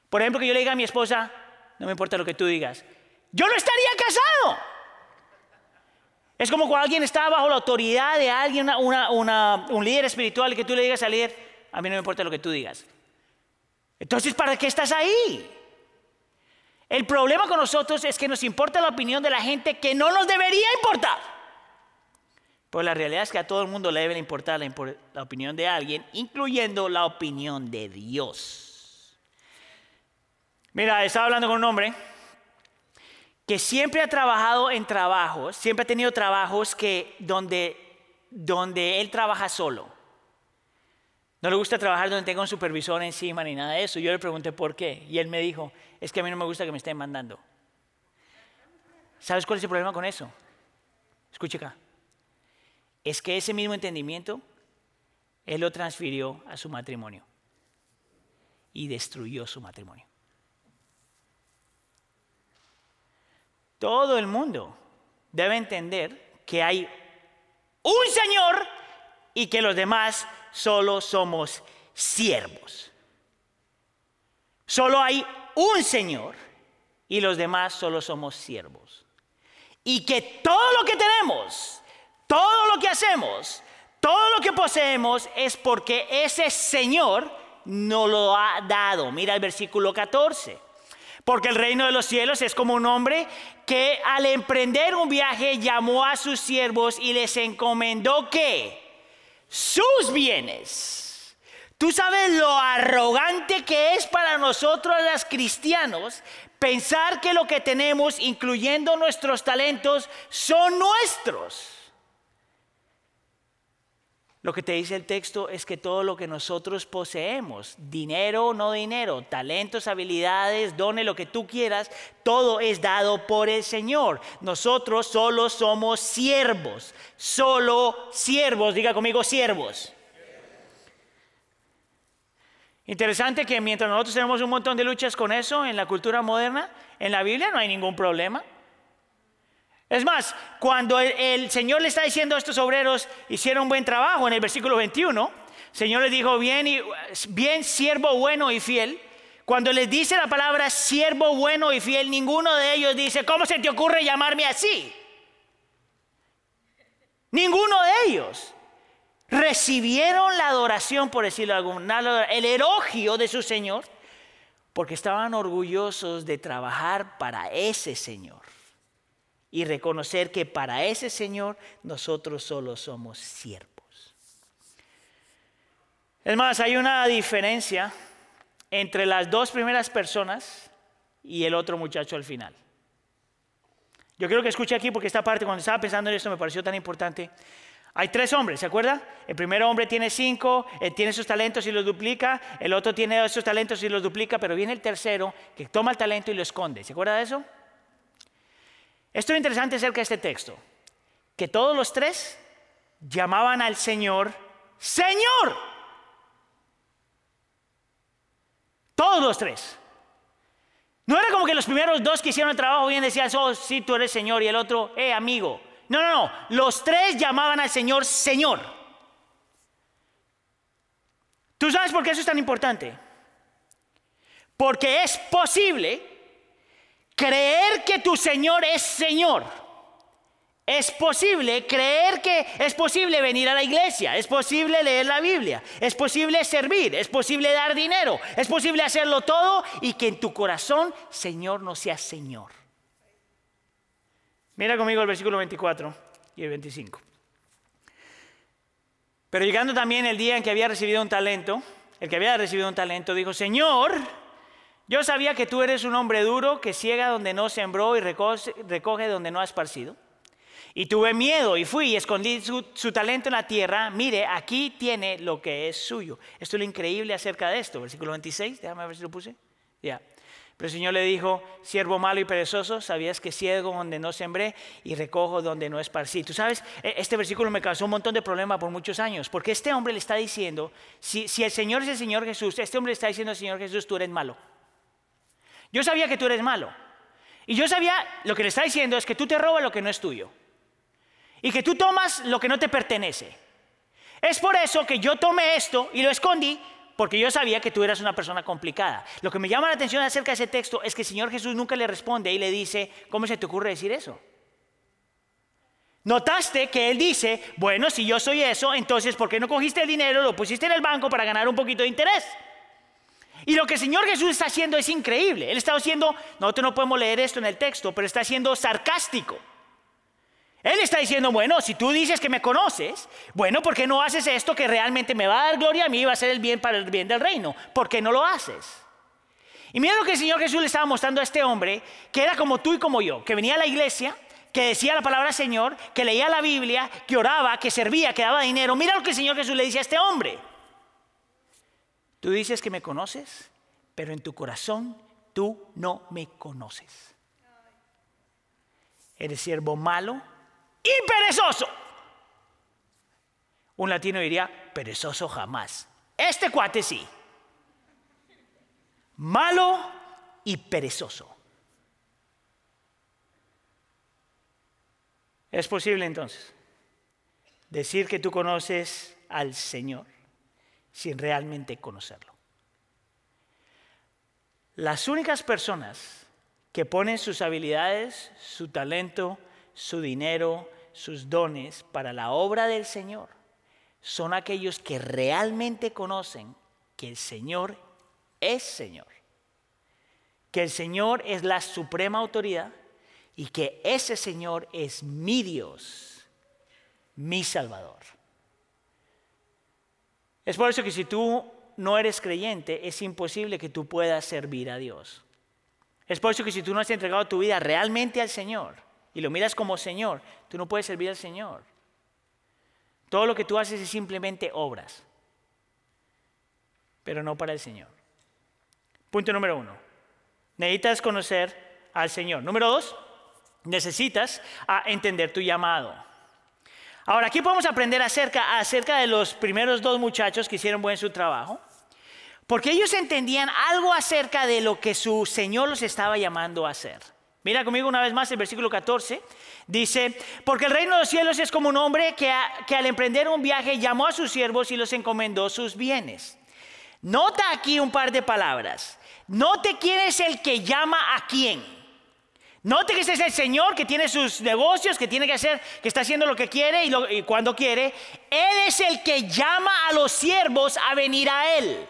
Por ejemplo, que yo le diga a mi esposa, no me importa lo que tú digas. Yo no estaría casado. Es como cuando alguien está bajo la autoridad de alguien, un líder espiritual, y que tú le digas al líder, a mí no me importa lo que tú digas. Entonces, ¿para qué estás ahí? El problema con nosotros es que nos importa la opinión de la gente que no nos debería importar. Pues la realidad es que a todo el mundo le debe importar la, la opinión de alguien, incluyendo la opinión de Dios. Mira, estaba hablando con un hombre que siempre ha trabajado en trabajos, siempre ha tenido trabajos que donde, donde él trabaja solo. No le gusta trabajar donde tenga un supervisor encima ni nada de eso. Yo le pregunté por qué y él me dijo, es que a mí no me gusta que me estén mandando. ¿Sabes cuál es el problema con eso? Escuche acá. Es que ese mismo entendimiento él lo transfirió a su matrimonio y destruyó su matrimonio. Todo el mundo debe entender que hay un Señor y que los demás solo somos siervos. Solo hay un Señor y los demás solo somos siervos. Y que todo lo que tenemos, todo lo que hacemos, todo lo que poseemos es porque ese Señor nos lo ha dado. Mira el versículo 14. Porque el reino de los cielos es como un hombre que al emprender un viaje llamó a sus siervos y les encomendó que sus bienes. Tú sabes lo arrogante que es para nosotros los cristianos pensar que lo que tenemos, incluyendo nuestros talentos, son nuestros. Lo que te dice el texto es que todo lo que nosotros poseemos, dinero o no dinero, talentos, habilidades, dones, lo que tú quieras, todo es dado por el Señor. Nosotros solo somos siervos, solo siervos, diga conmigo siervos. Interesante que mientras nosotros tenemos un montón de luchas con eso en la cultura moderna, en la Biblia no hay ningún problema. Es más, cuando el, Señor le está diciendo a estos obreros, hicieron un buen trabajo en el versículo 21, el Señor les dijo, bien, bien siervo bueno y fiel. Cuando les dice la palabra siervo bueno y fiel, ninguno de ellos dice, ¿cómo se te ocurre llamarme así? Ninguno de ellos recibieron la adoración, por decirlo de alguna el elogio de su Señor, porque estaban orgullosos de trabajar para ese Señor y reconocer que para ese Señor nosotros solo somos siervos. Es más, hay una diferencia entre las dos primeras personas y el otro muchacho al final. Yo quiero que escuche aquí porque esta parte, cuando estaba pensando en esto, me pareció tan importante. Hay tres hombres, ¿se acuerda? El primer hombre tiene cinco, él tiene sus talentos y los duplica, el otro tiene esos talentos y los duplica, pero viene el tercero que toma el talento y lo esconde. ¿Se acuerda de eso? Esto es interesante acerca de este texto, que todos los tres llamaban al Señor Señor. Todos los tres. No era como que los primeros dos que hicieron el trabajo bien decían, oh, sí, tú eres Señor, y el otro, eh, amigo. No, no, no. Los tres llamaban al Señor Señor. ¿Tú sabes por qué eso es tan importante? Porque es posible creer que tu Señor es Señor. Es posible creer que es posible venir a la iglesia, es posible leer la Biblia, es posible servir, es posible dar dinero, es posible hacerlo todo y que en tu corazón Señor no sea Señor. Mira conmigo el versículo 24 y el 25. Pero llegando también el día en que había recibido un talento, el que había recibido un talento dijo, Señor, yo sabía que tú eres un hombre duro que ciega donde no sembró y recoge, donde no ha esparcido. Y tuve miedo y fui y escondí su, talento en la tierra. Mire, aquí tiene lo que es suyo. Esto es lo increíble acerca de esto. Versículo 26, déjame ver si lo puse. Ya. Pero el Señor le dijo, siervo malo y perezoso, sabías que ciego donde no sembré y recojo donde no esparcí. Tú sabes, e, este versículo me causó un montón de problemas por muchos años, porque este hombre le está diciendo, si, si el Señor es el Señor Jesús, este hombre le está diciendo al Señor Jesús, tú eres malo. Yo sabía que tú eres malo. Y yo sabía, lo que le está diciendo es que tú te robas lo que no es tuyo. Y que tú tomas lo que no te pertenece. Es por eso que yo tomé esto y lo escondí porque yo sabía que tú eras una persona complicada. Lo que me llama la atención acerca de ese texto es que el Señor Jesús nunca le responde y le dice, ¿cómo se te ocurre decir eso? Notaste que él dice, bueno, si yo soy eso, entonces ¿por qué no cogiste el dinero, lo pusiste en el banco para ganar un poquito de interés? Y lo que el Señor Jesús está haciendo es increíble. Él está haciendo, nosotros no podemos leer esto en el texto, pero está siendo sarcástico. Él está diciendo, bueno, si tú dices que me conoces, bueno, ¿por qué no haces esto que realmente me va a dar gloria a mí y va a ser el bien para el bien del reino? ¿Por qué no lo haces? Y mira lo que el Señor Jesús le estaba mostrando a este hombre, que era como tú y como yo, que venía a la iglesia, que decía la palabra Señor, que leía la Biblia, que oraba, que servía, que daba dinero. Mira lo que el Señor Jesús le dice a este hombre. Tú dices que me conoces, pero en tu corazón tú no me conoces. Eres siervo malo y perezoso. Un latino diría, perezoso jamás. Este cuate sí. Malo y perezoso. Es posible entonces decir que tú conoces al Señor sin realmente conocerlo. Las únicas personas que ponen sus habilidades, su talento, su dinero, sus dones para la obra del Señor son aquellos que realmente conocen que el Señor es Señor, que el Señor es la suprema autoridad y que ese Señor es mi Dios, mi Salvador. Es por eso que si tú no eres creyente, es imposible que tú puedas servir a Dios. Es por eso que si tú no has entregado tu vida realmente al Señor, y lo miras como Señor, tú no puedes servir al Señor. Todo lo que tú haces es simplemente obras, pero no para el Señor. Punto número uno. Necesitas conocer al Señor. Número dos, necesitas entender tu llamado. Ahora, aquí podemos aprender acerca, acerca de los primeros dos muchachos que hicieron buen su trabajo, porque ellos entendían algo acerca de lo que su Señor los estaba llamando a hacer. Mira conmigo una vez más el versículo 14. Dice, porque el reino de los cielos es como un hombre que, que al emprender un viaje llamó a sus siervos y los encomendó sus bienes. Nota aquí un par de palabras. Note quién es el que llama a quién. Note que ese es el Señor que tiene sus negocios, que tiene que hacer, que está haciendo lo que quiere y, y cuando quiere. Él es el que llama a los siervos a venir a Él.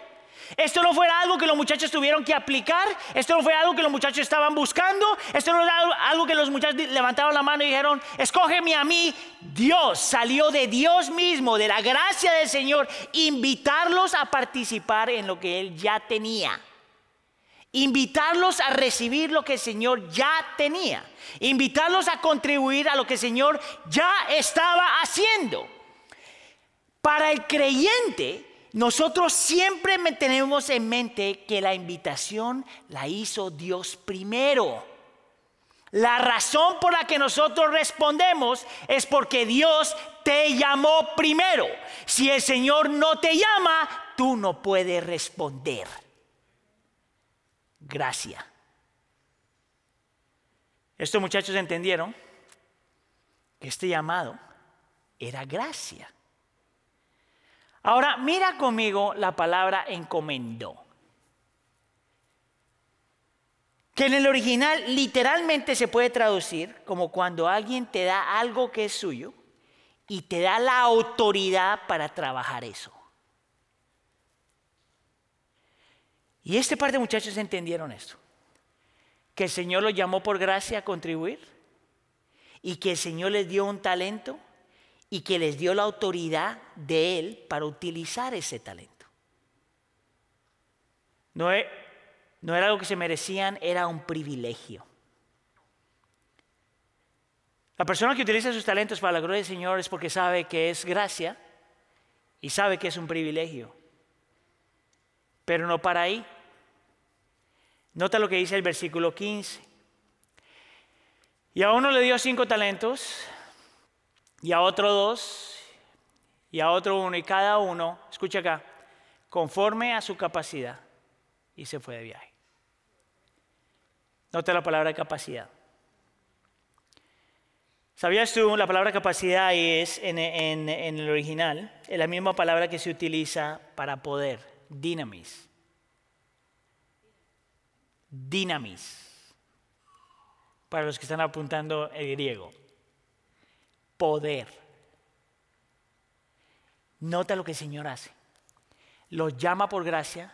Esto no fue algo que los muchachos tuvieron que aplicar, esto no fue algo que los muchachos estaban buscando, esto no era algo que los muchachos levantaron la mano y dijeron, escógeme a mí. Dios salió de Dios mismo, de la gracia del Señor, invitarlos a participar en lo que Él ya tenía. Invitarlos a recibir lo que el Señor ya tenía. Invitarlos a contribuir a lo que el Señor ya estaba haciendo. Para el creyente, nosotros siempre tenemos en mente que la invitación la hizo Dios primero. La razón por la que nosotros respondemos es porque Dios te llamó primero. Si el Señor no te llama, tú no puedes responder. Gracia. Estos muchachos entendieron que este llamado era gracia. Ahora, mira conmigo la palabra encomendó. Que en el original literalmente se puede traducir como cuando alguien te da algo que es suyo y te da la autoridad para trabajar eso. Y este par de muchachos entendieron esto. Que el Señor los llamó por gracia a contribuir y que el Señor les dio un talento y que les dio la autoridad de Él para utilizar ese talento. No, e, no era algo que se merecían, era un privilegio. La persona que utiliza sus talentos para la gloria del Señor es porque sabe que es gracia y sabe que es un privilegio. Pero no para ahí. Nota lo que dice el versículo 15. Y a uno le dio cinco talentos, y a otro dos, y a otro uno, y cada uno, escucha acá, conforme a su capacidad, y se fue de viaje. Nota la palabra capacidad. ¿Sabías tú? La palabra capacidad es en, en, en, el original, es la misma palabra que se utiliza para poder, dinamis. Dinamis. Para los que están apuntando el griego poder. Nota lo que el Señor hace. Los llama por gracia,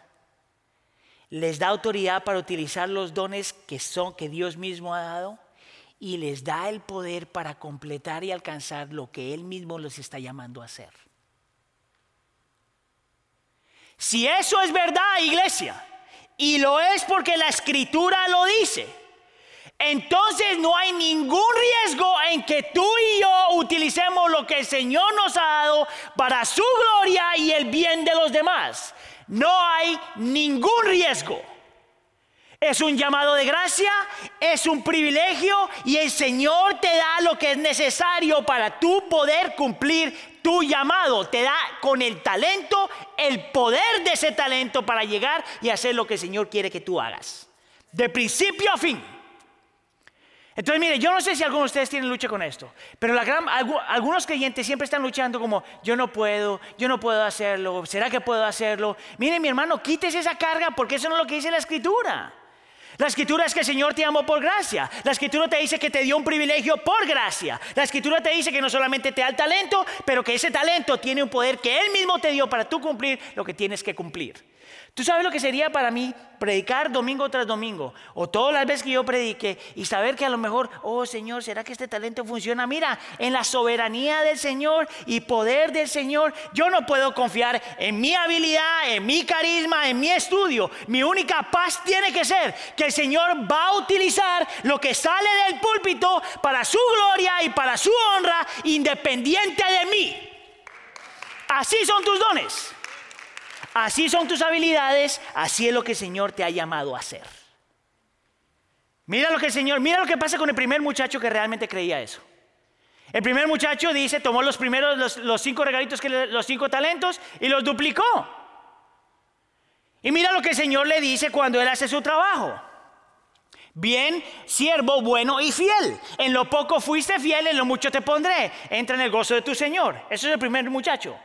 les da autoridad para utilizar los dones que son que Dios mismo ha dado y les da el poder para completar y alcanzar lo que él mismo los está llamando a hacer. Si eso es verdad, iglesia, y lo es porque la escritura lo dice, entonces no hay ningún riesgo en que tú y yo utilicemos lo que el Señor nos ha dado para su gloria y el bien de los demás. No hay ningún riesgo. Es un llamado de gracia, es un privilegio y el Señor te da lo que es necesario para tú poder cumplir tu llamado. Te da con el talento el poder de ese talento para llegar y hacer lo que el Señor quiere que tú hagas. De principio a fin. Entonces, mire, yo no sé si algunos de ustedes tienen lucha con esto, pero algunos creyentes siempre están luchando como, yo no puedo, yo no puedo hacerlo, ¿será que puedo hacerlo? Mire, mi hermano, quítese esa carga porque eso no es lo que dice la escritura. La escritura es que el Señor te amó por gracia. La escritura te dice que te dio un privilegio por gracia. La escritura te dice que no solamente te da el talento, pero que ese talento tiene un poder que Él mismo te dio para tú cumplir lo que tienes que cumplir. ¿Tú sabes lo que sería para mí predicar domingo tras domingo? O todas las veces que yo predique y saber que a lo mejor, oh Señor, ¿será que este talento funciona? Mira, en la soberanía del Señor y poder del Señor, yo no puedo confiar en mi habilidad, en mi carisma, en mi estudio. Mi única paz tiene que ser que el Señor va a utilizar lo que sale del púlpito para su gloria y para su honra, independiente de mí. Así son tus dones. Así son tus habilidades, así es lo que el Señor te ha llamado a hacer. Mira lo que el Señor, mira lo que pasa con el primer muchacho que realmente creía eso. El primer muchacho dice, tomó los primeros, los, cinco regalitos, que los cinco talentos y los duplicó. Y mira lo que el Señor le dice cuando él hace su trabajo. Bien, siervo bueno y fiel. En lo poco fuiste fiel, en lo mucho te pondré. Entra en el gozo de tu Señor. Eso es el primer muchacho.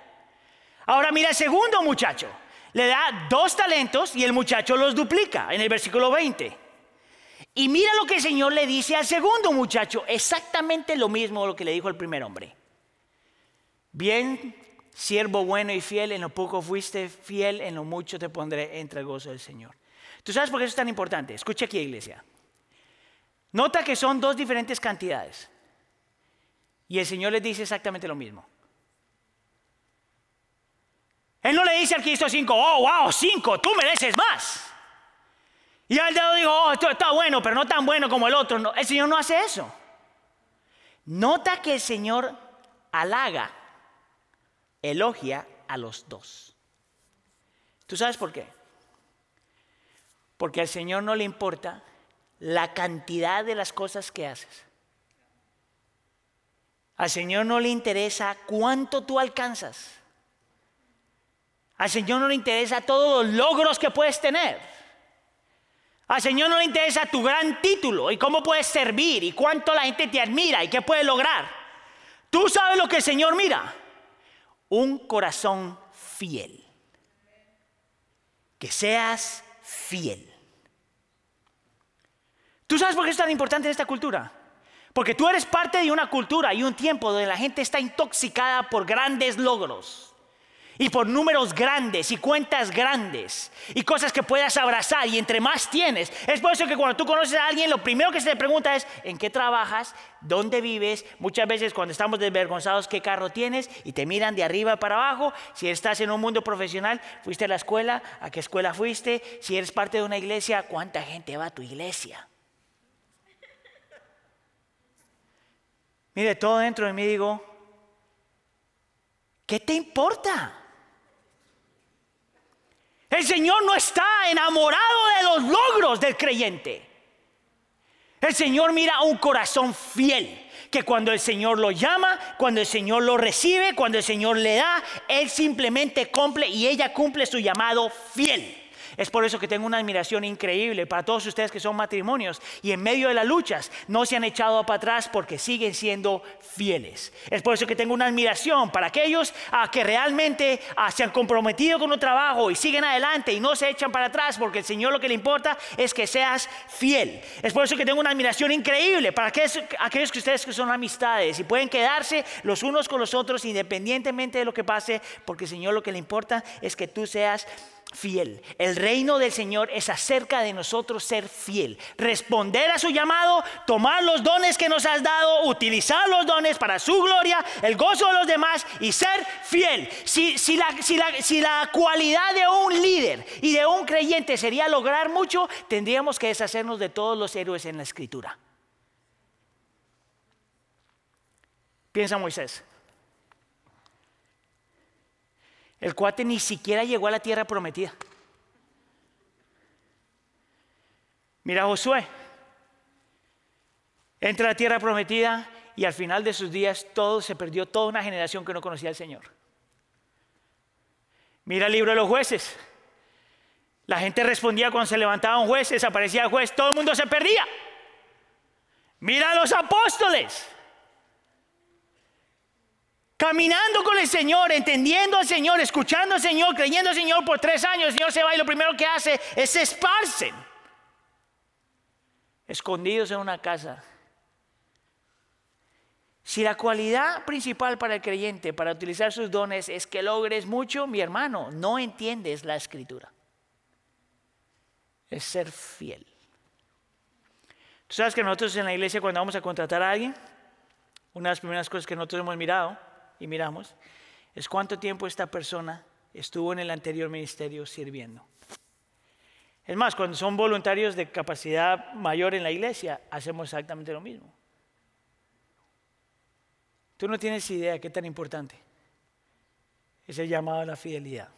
Ahora mira el segundo muchacho. Le da dos talentos y el muchacho los duplica en el versículo 20. Y mira lo que el Señor le dice al segundo muchacho. Exactamente lo mismo lo que le dijo al primer hombre. Bien, siervo bueno y fiel, en lo poco fuiste fiel, en lo mucho te pondré entre el gozo del Señor. ¿Tú sabes por qué eso es tan importante? Escucha aquí, iglesia. Nota que son dos diferentes cantidades. Y el Señor les dice exactamente lo mismo. Él no le dice al que hizo cinco, oh, wow, cinco, tú mereces más. Y al dedo dijo, oh, esto está bueno, pero no tan bueno como el otro. El Señor no hace eso. Nota que el Señor halaga, elogia a los dos. ¿Tú sabes por qué? Porque al Señor no le importa la cantidad de las cosas que haces. Al Señor no le interesa cuánto tú alcanzas. Al Señor no le interesa todos los logros que puedes tener. Al Señor no le interesa tu gran título y cómo puedes servir y cuánto la gente te admira y qué puedes lograr. Tú sabes lo que el Señor mira. Un corazón fiel. Que seas fiel. ¿Tú sabes por qué es tan importante en esta cultura? Porque tú eres parte de una cultura y un tiempo donde la gente está intoxicada por grandes logros y por números grandes y cuentas grandes y cosas que puedas abrazar y entre más tienes. Es por eso que cuando tú conoces a alguien, lo primero que se le pregunta es, ¿en qué trabajas? ¿Dónde vives? Muchas veces cuando estamos desvergonzados, ¿qué carro tienes? Y te miran de arriba para abajo. Si estás en un mundo profesional, ¿fuiste a la escuela? ¿A qué escuela fuiste? Si eres parte de una iglesia, ¿cuánta gente va a tu iglesia? Mire, todo dentro de mí digo, ¿qué te importa? El Señor no está enamorado de los logros del creyente. El Señor mira a un corazón fiel, que cuando el Señor lo llama, cuando el Señor lo recibe, cuando el Señor le da, Él simplemente cumple y ella cumple su llamado fiel. Es por eso que tengo una admiración increíble para todos ustedes que son matrimonios y en medio de las luchas no se han echado para atrás porque siguen siendo fieles. Es por eso que tengo una admiración para aquellos ah, que realmente ah, se han comprometido con un trabajo y siguen adelante y no se echan para atrás porque el Señor lo que le importa es que seas fiel. Es por eso que tengo una admiración increíble para aquellos, aquellos que ustedes que son amistades y pueden quedarse los unos con los otros independientemente de lo que pase porque el Señor lo que le importa es que tú seas fiel. El reino del Señor es acerca de nosotros ser fiel, responder a su llamado, tomar los dones que nos has dado, utilizar los dones para su gloria, el gozo de los demás y ser fiel. Si, si, la, si la cualidad de un líder y de un creyente sería lograr mucho, tendríamos que deshacernos de todos los héroes en la escritura. Piensa Moisés. El cuate ni siquiera llegó a la tierra prometida. Mira Josué. Entra a la tierra prometida y al final de sus días todo se perdió, toda una generación que no conocía al Señor. Mira el libro de los jueces. La gente respondía cuando se levantaba un juez, desaparecía el juez, todo el mundo se perdía. Mira a los apóstoles. Caminando con el Señor, entendiendo al Señor, escuchando al Señor, creyendo al Señor por tres años, el Señor se va y lo primero que hace es esparcen. Escondidos en una casa. Si la cualidad principal para el creyente, para utilizar sus dones, es que logres mucho, mi hermano, no entiendes la escritura. Es ser fiel. Tú sabes que nosotros en la iglesia cuando vamos a contratar a alguien, una de las primeras cosas que nosotros hemos mirado y miramos es cuánto tiempo esta persona estuvo en el anterior ministerio sirviendo. Es más, cuando son voluntarios de capacidad mayor en la iglesia, hacemos exactamente lo mismo. Tú no tienes idea de qué tan importante es el llamado a la fidelidad.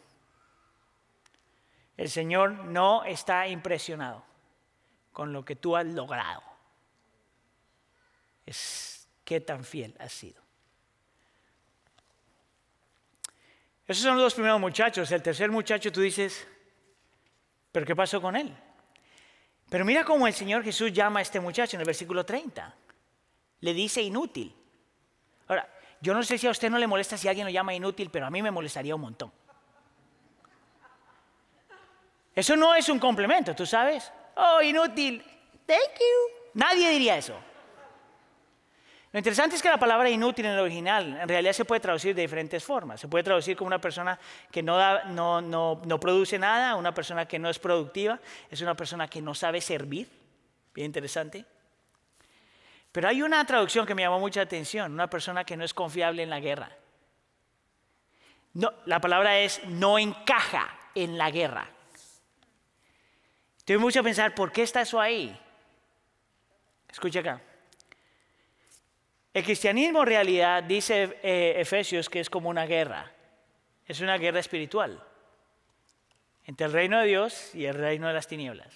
El Señor no está impresionado con lo que tú has logrado. Es qué tan fiel has sido. Esos son los dos primeros muchachos. El tercer muchacho tú dices, ¿pero qué pasó con él? Pero mira cómo el Señor Jesús llama a este muchacho en el versículo 30. Le dice inútil. Ahora, yo no sé si a usted no le molesta si alguien lo llama inútil, pero a mí me molestaría un montón. Eso no es un complemento, ¿tú sabes? Oh, inútil. Thank you. Nadie diría eso. Lo interesante es que la palabra inútil en el original en realidad se puede traducir de diferentes formas. Se puede traducir como una persona que no, no, no, no produce nada, una persona que no es productiva, es una persona que no sabe servir. Bien interesante. Pero hay una traducción que me llamó mucha atención, una persona que no es confiable en la guerra. No, la palabra es no encaja en la guerra. Tuve mucho a pensar, ¿por qué está eso ahí? Escucha acá. El cristianismo en realidad dice eh, Efesios que es como una guerra. Es una guerra espiritual entre el reino de Dios y el reino de las tinieblas.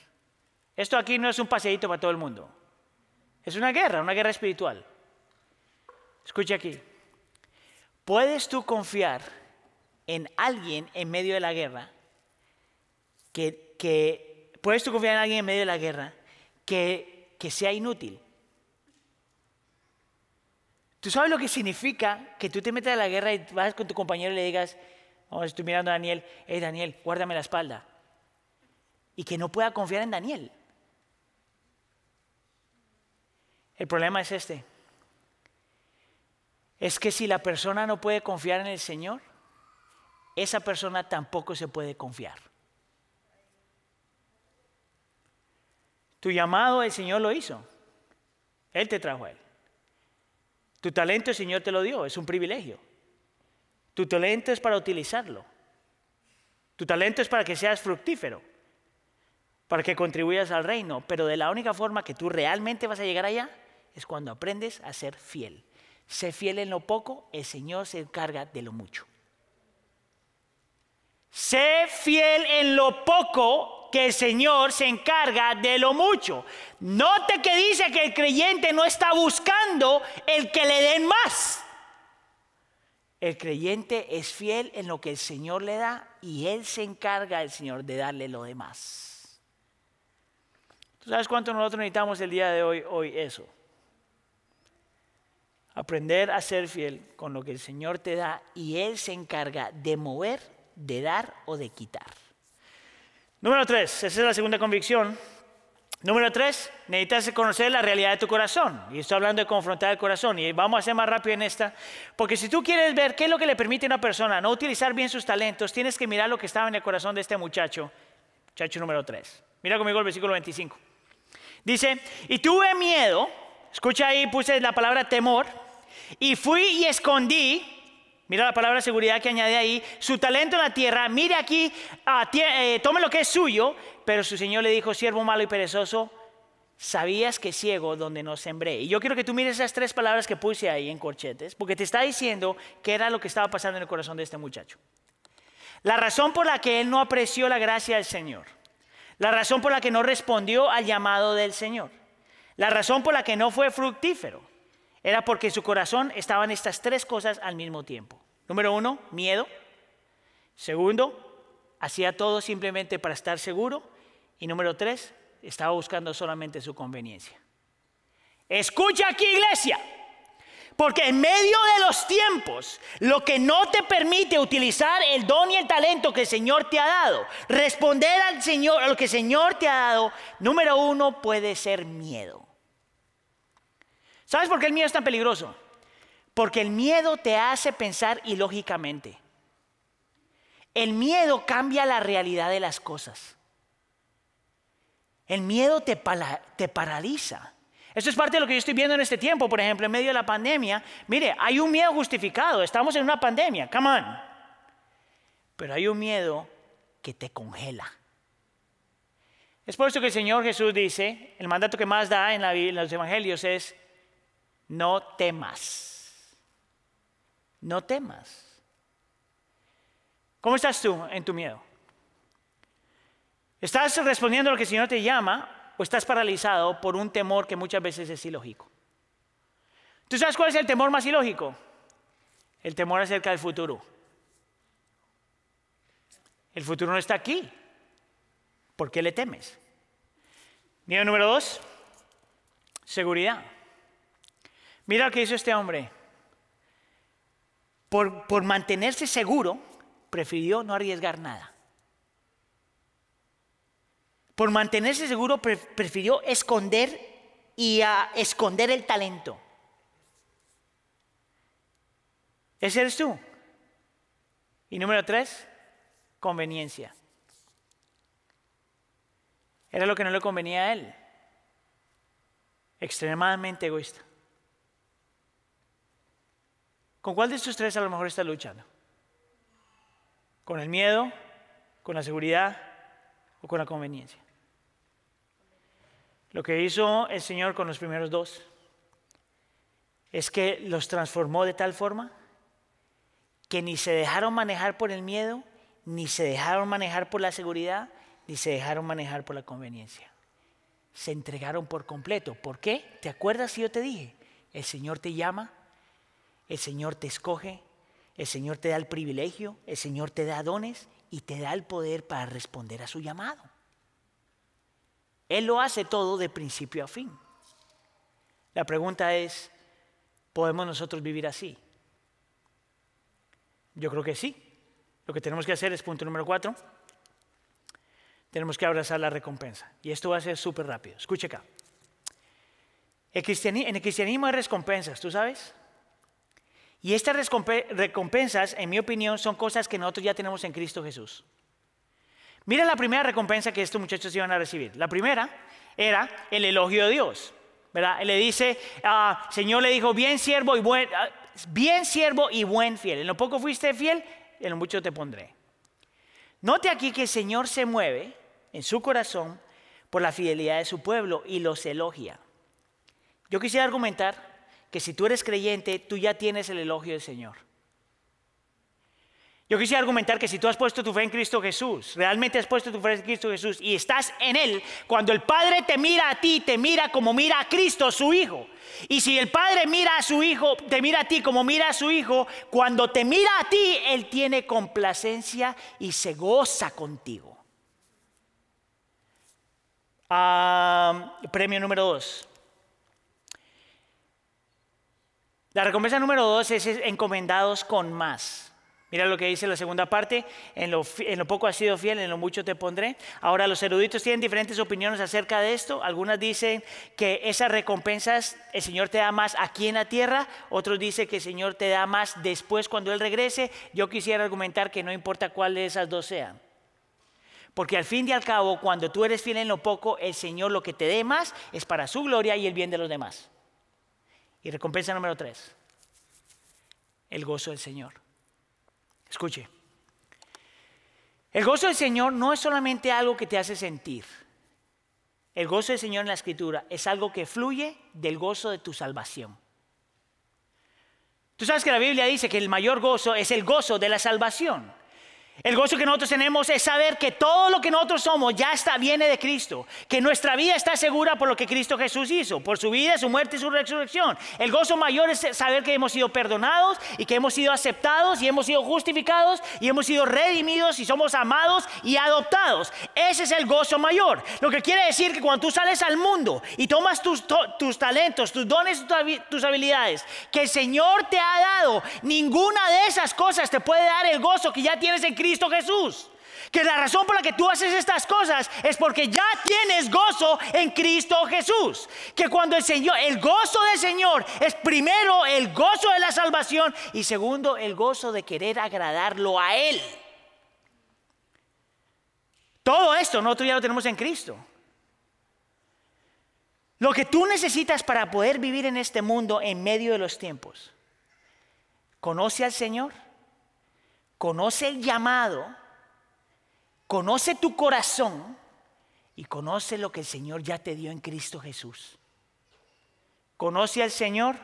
Esto aquí no es un paseíto para todo el mundo. Es una guerra, una guerra espiritual. Escucha aquí. ¿Puedes tú confiar en alguien en medio de la guerra? Que, que ¿Puedes tú confiar en alguien en medio de la guerra que, que sea inútil? ¿Tú sabes lo que significa que tú te metas a la guerra y vas con tu compañero y le digas, oh, estoy mirando a Daniel, hey Daniel, guárdame la espalda? Y que no pueda confiar en Daniel. El problema es este. Es que si la persona no puede confiar en el Señor, esa persona tampoco se puede confiar. Tu llamado el Señor lo hizo. Él te trajo a Él. Tu talento el Señor te lo dio, es un privilegio. Tu talento es para utilizarlo. Tu talento es para que seas fructífero, para que contribuyas al reino, pero de la única forma que tú realmente vas a llegar allá es cuando aprendes a ser fiel. Sé fiel en lo poco, el Señor se encarga de lo mucho. Sé fiel en lo poco que el Señor se encarga de lo mucho. Note que dice que el creyente no está buscando el que le den más. El creyente es fiel en lo que el Señor le da y Él se encarga, el Señor, de darle lo demás. ¿Tú sabes cuánto nosotros necesitamos el día de hoy, hoy eso? Aprender a ser fiel con lo que el Señor te da y Él se encarga de mover, de dar o de quitar. Número tres, esa es la segunda convicción. Número tres, necesitas conocer la realidad de tu corazón. Y estoy hablando de confrontar el corazón. Y vamos a ser más rápido en esta. Porque si tú quieres ver qué es lo que le permite a una persona no utilizar bien sus talentos, tienes que mirar lo que estaba en el corazón de este muchacho. Muchacho número tres. Mira conmigo el versículo 25. Dice, y tuve miedo, escucha ahí, puse la palabra temor, y fui y escondí Mira la palabra seguridad que añade ahí. Su talento en la tierra, mire aquí, eh, tome lo que es suyo. Pero su señor le dijo, siervo malo y perezoso, sabías que ciego donde no sembré. Y yo quiero que tú mires esas tres palabras que puse ahí en corchetes, porque te está diciendo qué era lo que estaba pasando en el corazón de este muchacho. La razón por la que él no apreció la gracia del Señor. La razón por la que no respondió al llamado del Señor. La razón por la que no fue fructífero. Era porque en su corazón estaban estas tres cosas al mismo tiempo. Número uno, miedo. Segundo, hacía todo simplemente para estar seguro. Y número tres, estaba buscando solamente su conveniencia. Escucha aquí, iglesia. Porque en medio de los tiempos, lo que no te permite utilizar el don y el talento que el Señor te ha dado, responder al Señor, a lo que el Señor te ha dado, número uno puede ser miedo. ¿Sabes por qué el miedo es tan peligroso? Porque el miedo te hace pensar ilógicamente. El miedo cambia la realidad de las cosas. El miedo te, te paraliza. Esto es parte de lo que yo estoy viendo en este tiempo, por ejemplo, en medio de la pandemia. Mire, hay un miedo justificado, estamos en una pandemia, come on. Pero hay un miedo que te congela. Es por eso que el Señor Jesús dice, el mandato que más da en, los evangelios es, no temas. No temas. ¿Cómo estás tú en tu miedo? ¿Estás respondiendo a lo que el Señor te llama o estás paralizado por un temor que muchas veces es ilógico? ¿Tú sabes cuál es el temor más ilógico? El temor acerca del futuro. El futuro no está aquí. ¿Por qué le temes? Mira número dos, seguridad. Mira lo que hizo este hombre. Por, mantenerse seguro, prefirió no arriesgar nada. Por mantenerse seguro, prefirió esconder y a esconder el talento. Ese eres tú. Y número tres, conveniencia. Era lo que no le convenía a él. Extremadamente egoísta. ¿Con cuál de estos tres a lo mejor está luchando? ¿Con el miedo? ¿Con la seguridad? ¿O con la conveniencia? Lo que hizo el Señor con los primeros dos es que los transformó de tal forma que ni se dejaron manejar por el miedo, ni se dejaron manejar por la seguridad, ni se dejaron manejar por la conveniencia. Se entregaron por completo. ¿Por qué? ¿Te acuerdas si yo te dije? El Señor te llama el Señor te escoge, el Señor te da el privilegio, el Señor te da dones y te da el poder para responder a su llamado. Él lo hace todo de principio a fin. La pregunta es, ¿podemos nosotros vivir así? Yo creo que sí. Lo que tenemos que hacer es punto número cuatro. Tenemos que abrazar la recompensa. Y esto va a ser súper rápido. Escuche acá. en el cristianismo hay recompensas, ¿tú sabes? Y estas recompensas, en mi opinión, son cosas que nosotros ya tenemos en Cristo Jesús. Mira la primera recompensa que estos muchachos iban a recibir. La primera era el elogio de Dios. ¿verdad? Le dice, ah, Señor le dijo, bien siervo y buen, ah, bien siervo y buen fiel. En lo poco fuiste fiel, en lo mucho te pondré. Note aquí que el Señor se mueve en su corazón por la fidelidad de su pueblo y los elogia. Yo quisiera argumentar que si tú eres creyente, tú ya tienes el elogio del Señor. Yo quisiera argumentar que si tú has puesto tu fe en Cristo Jesús, realmente has puesto tu fe en Cristo Jesús y estás en Él, cuando el Padre te mira a ti, te mira como mira a Cristo, su Hijo. Y si el Padre mira a su Hijo, te mira a ti como mira a su Hijo, cuando te mira a ti, Él tiene complacencia y se goza contigo. Ah, premio número dos. La recompensa número dos es encomendados con más. Mira lo que dice la segunda parte, en lo, poco has sido fiel, en lo mucho te pondré. Ahora los eruditos tienen diferentes opiniones acerca de esto. Algunas dicen que esas recompensas el Señor te da más aquí en la tierra, otros dicen que el Señor te da más después cuando Él regrese. Yo quisiera argumentar que no importa cuál de esas dos sean. Porque al fin y al cabo, cuando tú eres fiel en lo poco, el Señor lo que te dé más es para su gloria y el bien de los demás. Y recompensa número tres, el gozo del Señor. Escuche, el gozo del Señor no es solamente algo que te hace sentir. El gozo del Señor en la escritura es algo que fluye del gozo de tu salvación. Tú sabes que la Biblia dice que el mayor gozo es el gozo de la salvación. El gozo que nosotros tenemos es saber que todo lo que nosotros somos ya está, viene de Cristo, que nuestra vida está segura por lo que Cristo Jesús hizo, por su vida, su muerte y su resurrección. El gozo mayor es saber que hemos sido perdonados y que hemos sido aceptados y hemos sido justificados y hemos sido redimidos y somos amados y adoptados. Ese es el gozo mayor. Lo que quiere decir que cuando tú sales al mundo y tomas tus, tus talentos, tus dones, tus habilidades que el Señor te ha dado, ninguna de esas cosas te puede dar el gozo que ya tienes en Cristo Cristo Jesús. Que la razón por la que tú haces estas cosas es porque ya tienes gozo en Cristo Jesús. Que cuando el Señor, el gozo del Señor es primero el gozo de la salvación y segundo el gozo de querer agradarlo a Él. Todo esto nosotros ya lo tenemos en Cristo. Lo que tú necesitas para poder vivir en este mundo en medio de los tiempos. Conoce al Señor conoce el llamado, conoce tu corazón y conoce lo que el Señor ya te dio en Cristo Jesús. Conoce al Señor,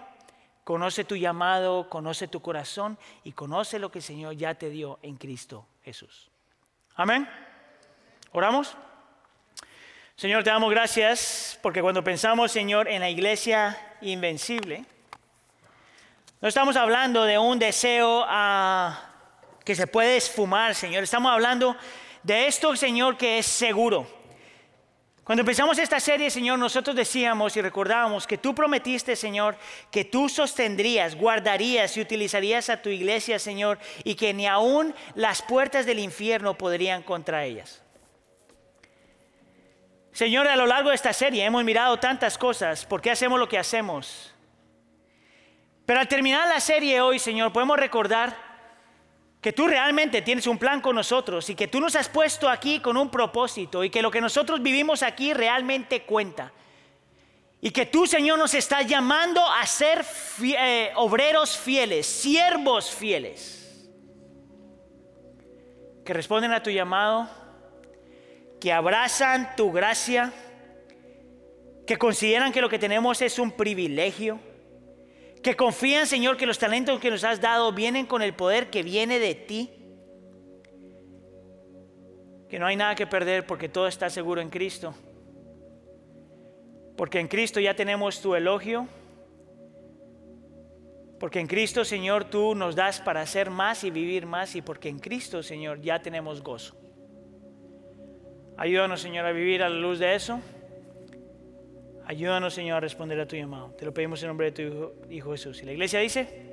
conoce tu llamado, conoce tu corazón y conoce lo que el Señor ya te dio en Cristo Jesús. Amén. ¿Oramos? Señor, te damos gracias porque cuando pensamos, Señor, en la iglesia invencible, no estamos hablando de un deseo a que se puede esfumar, Señor. Estamos hablando de esto, Señor, que es seguro. Cuando empezamos esta serie, Señor, nosotros decíamos y recordábamos que tú prometiste, Señor, que tú sostendrías, guardarías y utilizarías a tu iglesia, Señor, y que ni aún las puertas del infierno podrían contra ellas. Señor, a lo largo de esta serie hemos mirado tantas cosas, ¿por qué hacemos lo que hacemos? Pero al terminar la serie hoy, Señor, podemos recordar que tú realmente tienes un plan con nosotros y que tú nos has puesto aquí con un propósito y que lo que nosotros vivimos aquí realmente cuenta. Y que tú, Señor, nos estás llamando a ser eh, obreros fieles, siervos fieles, que responden a tu llamado, que abrazan tu gracia, que consideran que lo que tenemos es un privilegio que confían, Señor, que los talentos que nos has dado vienen con el poder que viene de ti. Que no hay nada que perder porque todo está seguro en Cristo. Porque en Cristo ya tenemos tu elogio. Porque en Cristo, Señor, tú nos das para hacer más y vivir más. Y porque en Cristo, Señor, ya tenemos gozo. Ayúdanos, Señor, a vivir a la luz de eso. Ayúdanos, Señor, a responder a tu llamado. Te lo pedimos en nombre de tu Hijo, Jesús. Y la iglesia dice...